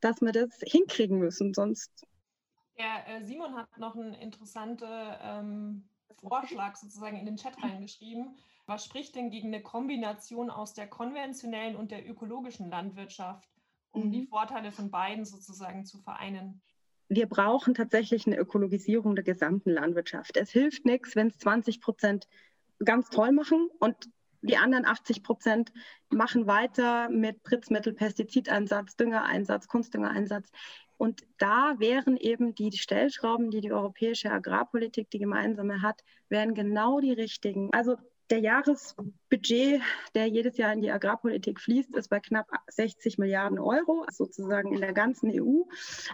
dass wir das hinkriegen müssen. Sonst. Der äh, Simon hat noch einen interessanten ähm, Vorschlag sozusagen in den Chat reingeschrieben. Was spricht denn gegen eine Kombination aus der konventionellen und der ökologischen Landwirtschaft, um mhm. die Vorteile von beiden sozusagen zu vereinen? Wir brauchen tatsächlich eine Ökologisierung der gesamten Landwirtschaft. Es hilft nichts, wenn es 20 Prozent ganz toll machen und die anderen 80 Prozent machen weiter mit Spritzmittel, Pestizideinsatz, Düngereinsatz, Kunstdüngereinsatz. Und da wären eben die Stellschrauben, die die europäische Agrarpolitik, die gemeinsame hat, wären genau die richtigen. Also der Jahresbudget, der jedes Jahr in die Agrarpolitik fließt, ist bei knapp 60 Milliarden Euro, sozusagen in der ganzen EU.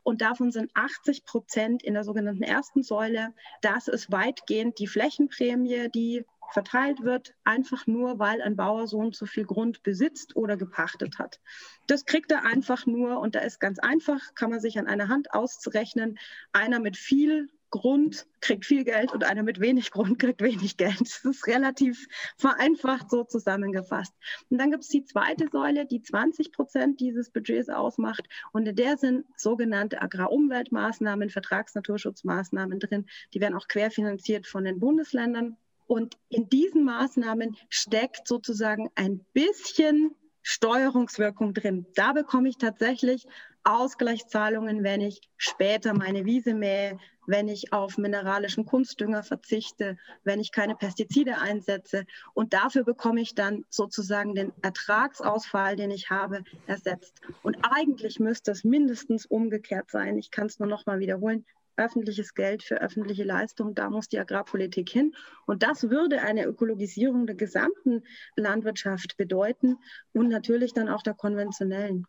Und davon sind 80 Prozent in der sogenannten ersten Säule. Das ist weitgehend die Flächenprämie, die verteilt wird, einfach nur, weil ein Bauer so und so viel Grund besitzt oder gepachtet hat. Das kriegt er einfach nur und da ist ganz einfach, kann man sich an einer Hand auszurechnen. Einer mit viel Grund kriegt viel Geld und einer mit wenig Grund kriegt wenig Geld. Das ist relativ vereinfacht so zusammengefasst. Und dann gibt es die zweite Säule, die 20 Prozent dieses Budgets ausmacht. Und in der sind sogenannte Agrarumweltmaßnahmen, Vertragsnaturschutzmaßnahmen drin. Die werden auch querfinanziert von den Bundesländern. Und in diesen Maßnahmen steckt sozusagen ein bisschen Steuerungswirkung drin. Da bekomme ich tatsächlich Ausgleichszahlungen, wenn ich später meine Wiese mähe, wenn ich auf mineralischen Kunstdünger verzichte, wenn ich keine Pestizide einsetze. Und dafür bekomme ich dann sozusagen den Ertragsausfall, den ich habe, ersetzt. Und eigentlich müsste es mindestens umgekehrt sein. Ich kann es nur noch mal wiederholen öffentliches Geld für öffentliche Leistungen, da muss die Agrarpolitik hin. Und das würde eine Ökologisierung der gesamten Landwirtschaft bedeuten und natürlich dann auch der konventionellen.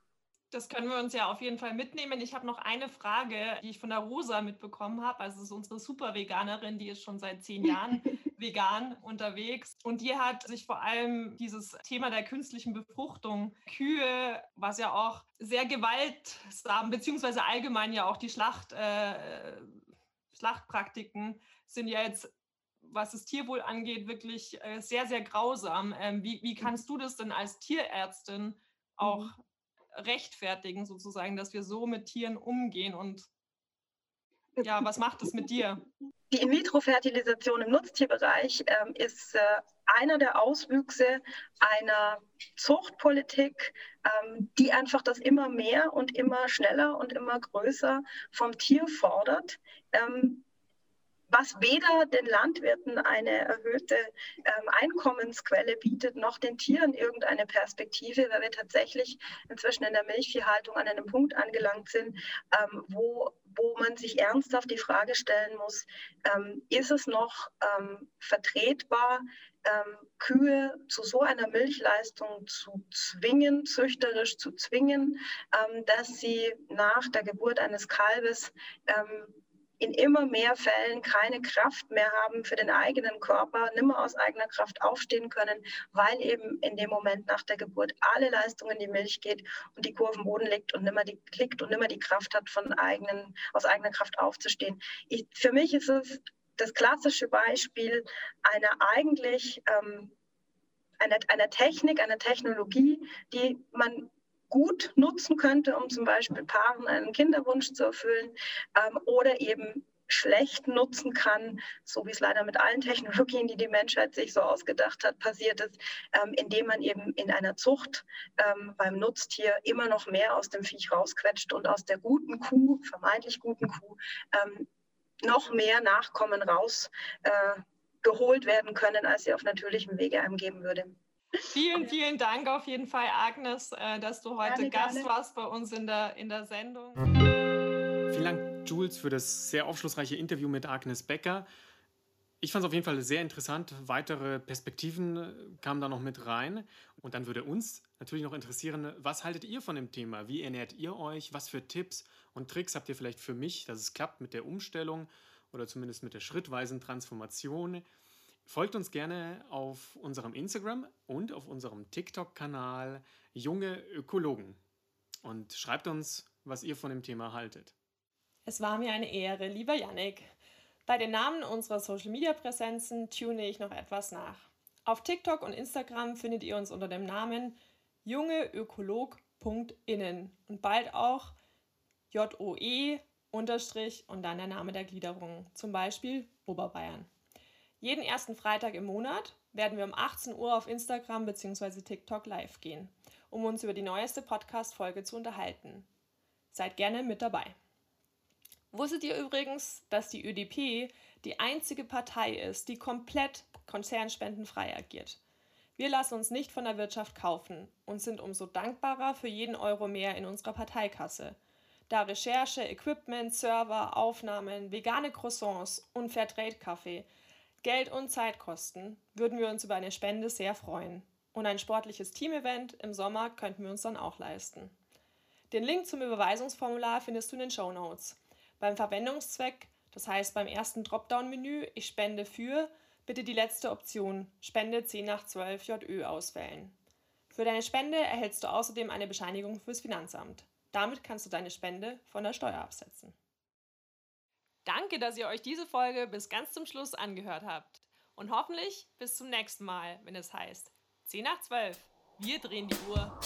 Das können wir uns ja auf jeden Fall mitnehmen. Ich habe noch eine Frage, die ich von der Rosa mitbekommen habe. Also es ist unsere Super-Veganerin, die ist schon seit zehn Jahren vegan unterwegs. Und die hat sich vor allem dieses Thema der künstlichen Befruchtung, Kühe, was ja auch sehr gewaltsam, beziehungsweise allgemein ja auch die Schlacht, äh, Schlachtpraktiken sind ja jetzt was das Tierwohl angeht, wirklich äh, sehr, sehr grausam. Ähm, wie, wie kannst du das denn als Tierärztin auch mhm rechtfertigen, sozusagen, dass wir so mit Tieren umgehen und ja, was macht es mit dir? Die In-vitro-Fertilisation im Nutztierbereich ähm, ist äh, einer der Auswüchse einer Zuchtpolitik, ähm, die einfach das immer mehr und immer schneller und immer größer vom Tier fordert. Ähm, was weder den Landwirten eine erhöhte ähm, Einkommensquelle bietet, noch den Tieren irgendeine Perspektive, weil wir tatsächlich inzwischen in der Milchviehhaltung an einem Punkt angelangt sind, ähm, wo, wo man sich ernsthaft die Frage stellen muss, ähm, ist es noch ähm, vertretbar, ähm, Kühe zu so einer Milchleistung zu zwingen, züchterisch zu zwingen, ähm, dass sie nach der Geburt eines Kalbes in immer mehr Fällen keine Kraft mehr haben für den eigenen Körper, nimmer aus eigener Kraft aufstehen können, weil eben in dem Moment nach der Geburt alle Leistung in die Milch geht und die Kurve im Boden liegt und nimmer die klickt und nimmer die Kraft hat, von eigenen, aus eigener Kraft aufzustehen. Ich, für mich ist es das klassische Beispiel einer eigentlich ähm, einer, einer Technik, einer Technologie, die man gut nutzen könnte, um zum Beispiel Paaren einen Kinderwunsch zu erfüllen ähm, oder eben schlecht nutzen kann, so wie es leider mit allen Technologien, die die Menschheit sich so ausgedacht hat, passiert ist, ähm, indem man eben in einer Zucht ähm, beim Nutztier immer noch mehr aus dem Viech rausquetscht und aus der guten Kuh, vermeintlich guten Kuh, ähm, noch mehr Nachkommen rausgeholt äh, werden können, als sie auf natürlichem Wege einem geben würde. Vielen, vielen Dank auf jeden Fall, Agnes, äh, dass du heute gerne, Gast gerne. warst bei uns in der, in der Sendung. Vielen Dank, Jules, für das sehr aufschlussreiche Interview mit Agnes Becker. Ich fand es auf jeden Fall sehr interessant. Weitere Perspektiven äh, kamen da noch mit rein. Und dann würde uns natürlich noch interessieren, was haltet ihr von dem Thema? Wie ernährt ihr euch? Was für Tipps und Tricks habt ihr vielleicht für mich, dass es klappt mit der Umstellung oder zumindest mit der schrittweisen Transformation? Folgt uns gerne auf unserem Instagram und auf unserem TikTok-Kanal Junge Ökologen und schreibt uns, was ihr von dem Thema haltet. Es war mir eine Ehre, lieber Yannick. Bei den Namen unserer Social-Media-Präsenzen tune ich noch etwas nach. Auf TikTok und Instagram findet ihr uns unter dem Namen jungeökolog.innen und bald auch JOE unterstrich und dann der Name der Gliederung, zum Beispiel Oberbayern. Jeden ersten Freitag im Monat werden wir um 18 Uhr auf Instagram bzw. TikTok live gehen, um uns über die neueste Podcast-Folge zu unterhalten. Seid gerne mit dabei. Wusstet ihr übrigens, dass die ÖDP die einzige Partei ist, die komplett konzernspendenfrei agiert? Wir lassen uns nicht von der Wirtschaft kaufen und sind umso dankbarer für jeden Euro mehr in unserer Parteikasse. Da Recherche, Equipment, Server, Aufnahmen, vegane Croissants und Fairtrade-Kaffee Geld und Zeit kosten, würden wir uns über eine Spende sehr freuen. Und ein sportliches Teamevent im Sommer könnten wir uns dann auch leisten. Den Link zum Überweisungsformular findest du in den Show Notes. Beim Verwendungszweck, das heißt beim ersten Dropdown-Menü Ich spende für, bitte die letzte Option Spende 10 nach 12 JÖ auswählen. Für deine Spende erhältst du außerdem eine Bescheinigung fürs Finanzamt. Damit kannst du deine Spende von der Steuer absetzen. Danke, dass ihr euch diese Folge bis ganz zum Schluss angehört habt. Und hoffentlich bis zum nächsten Mal, wenn es heißt 10 nach 12. Wir drehen die Uhr.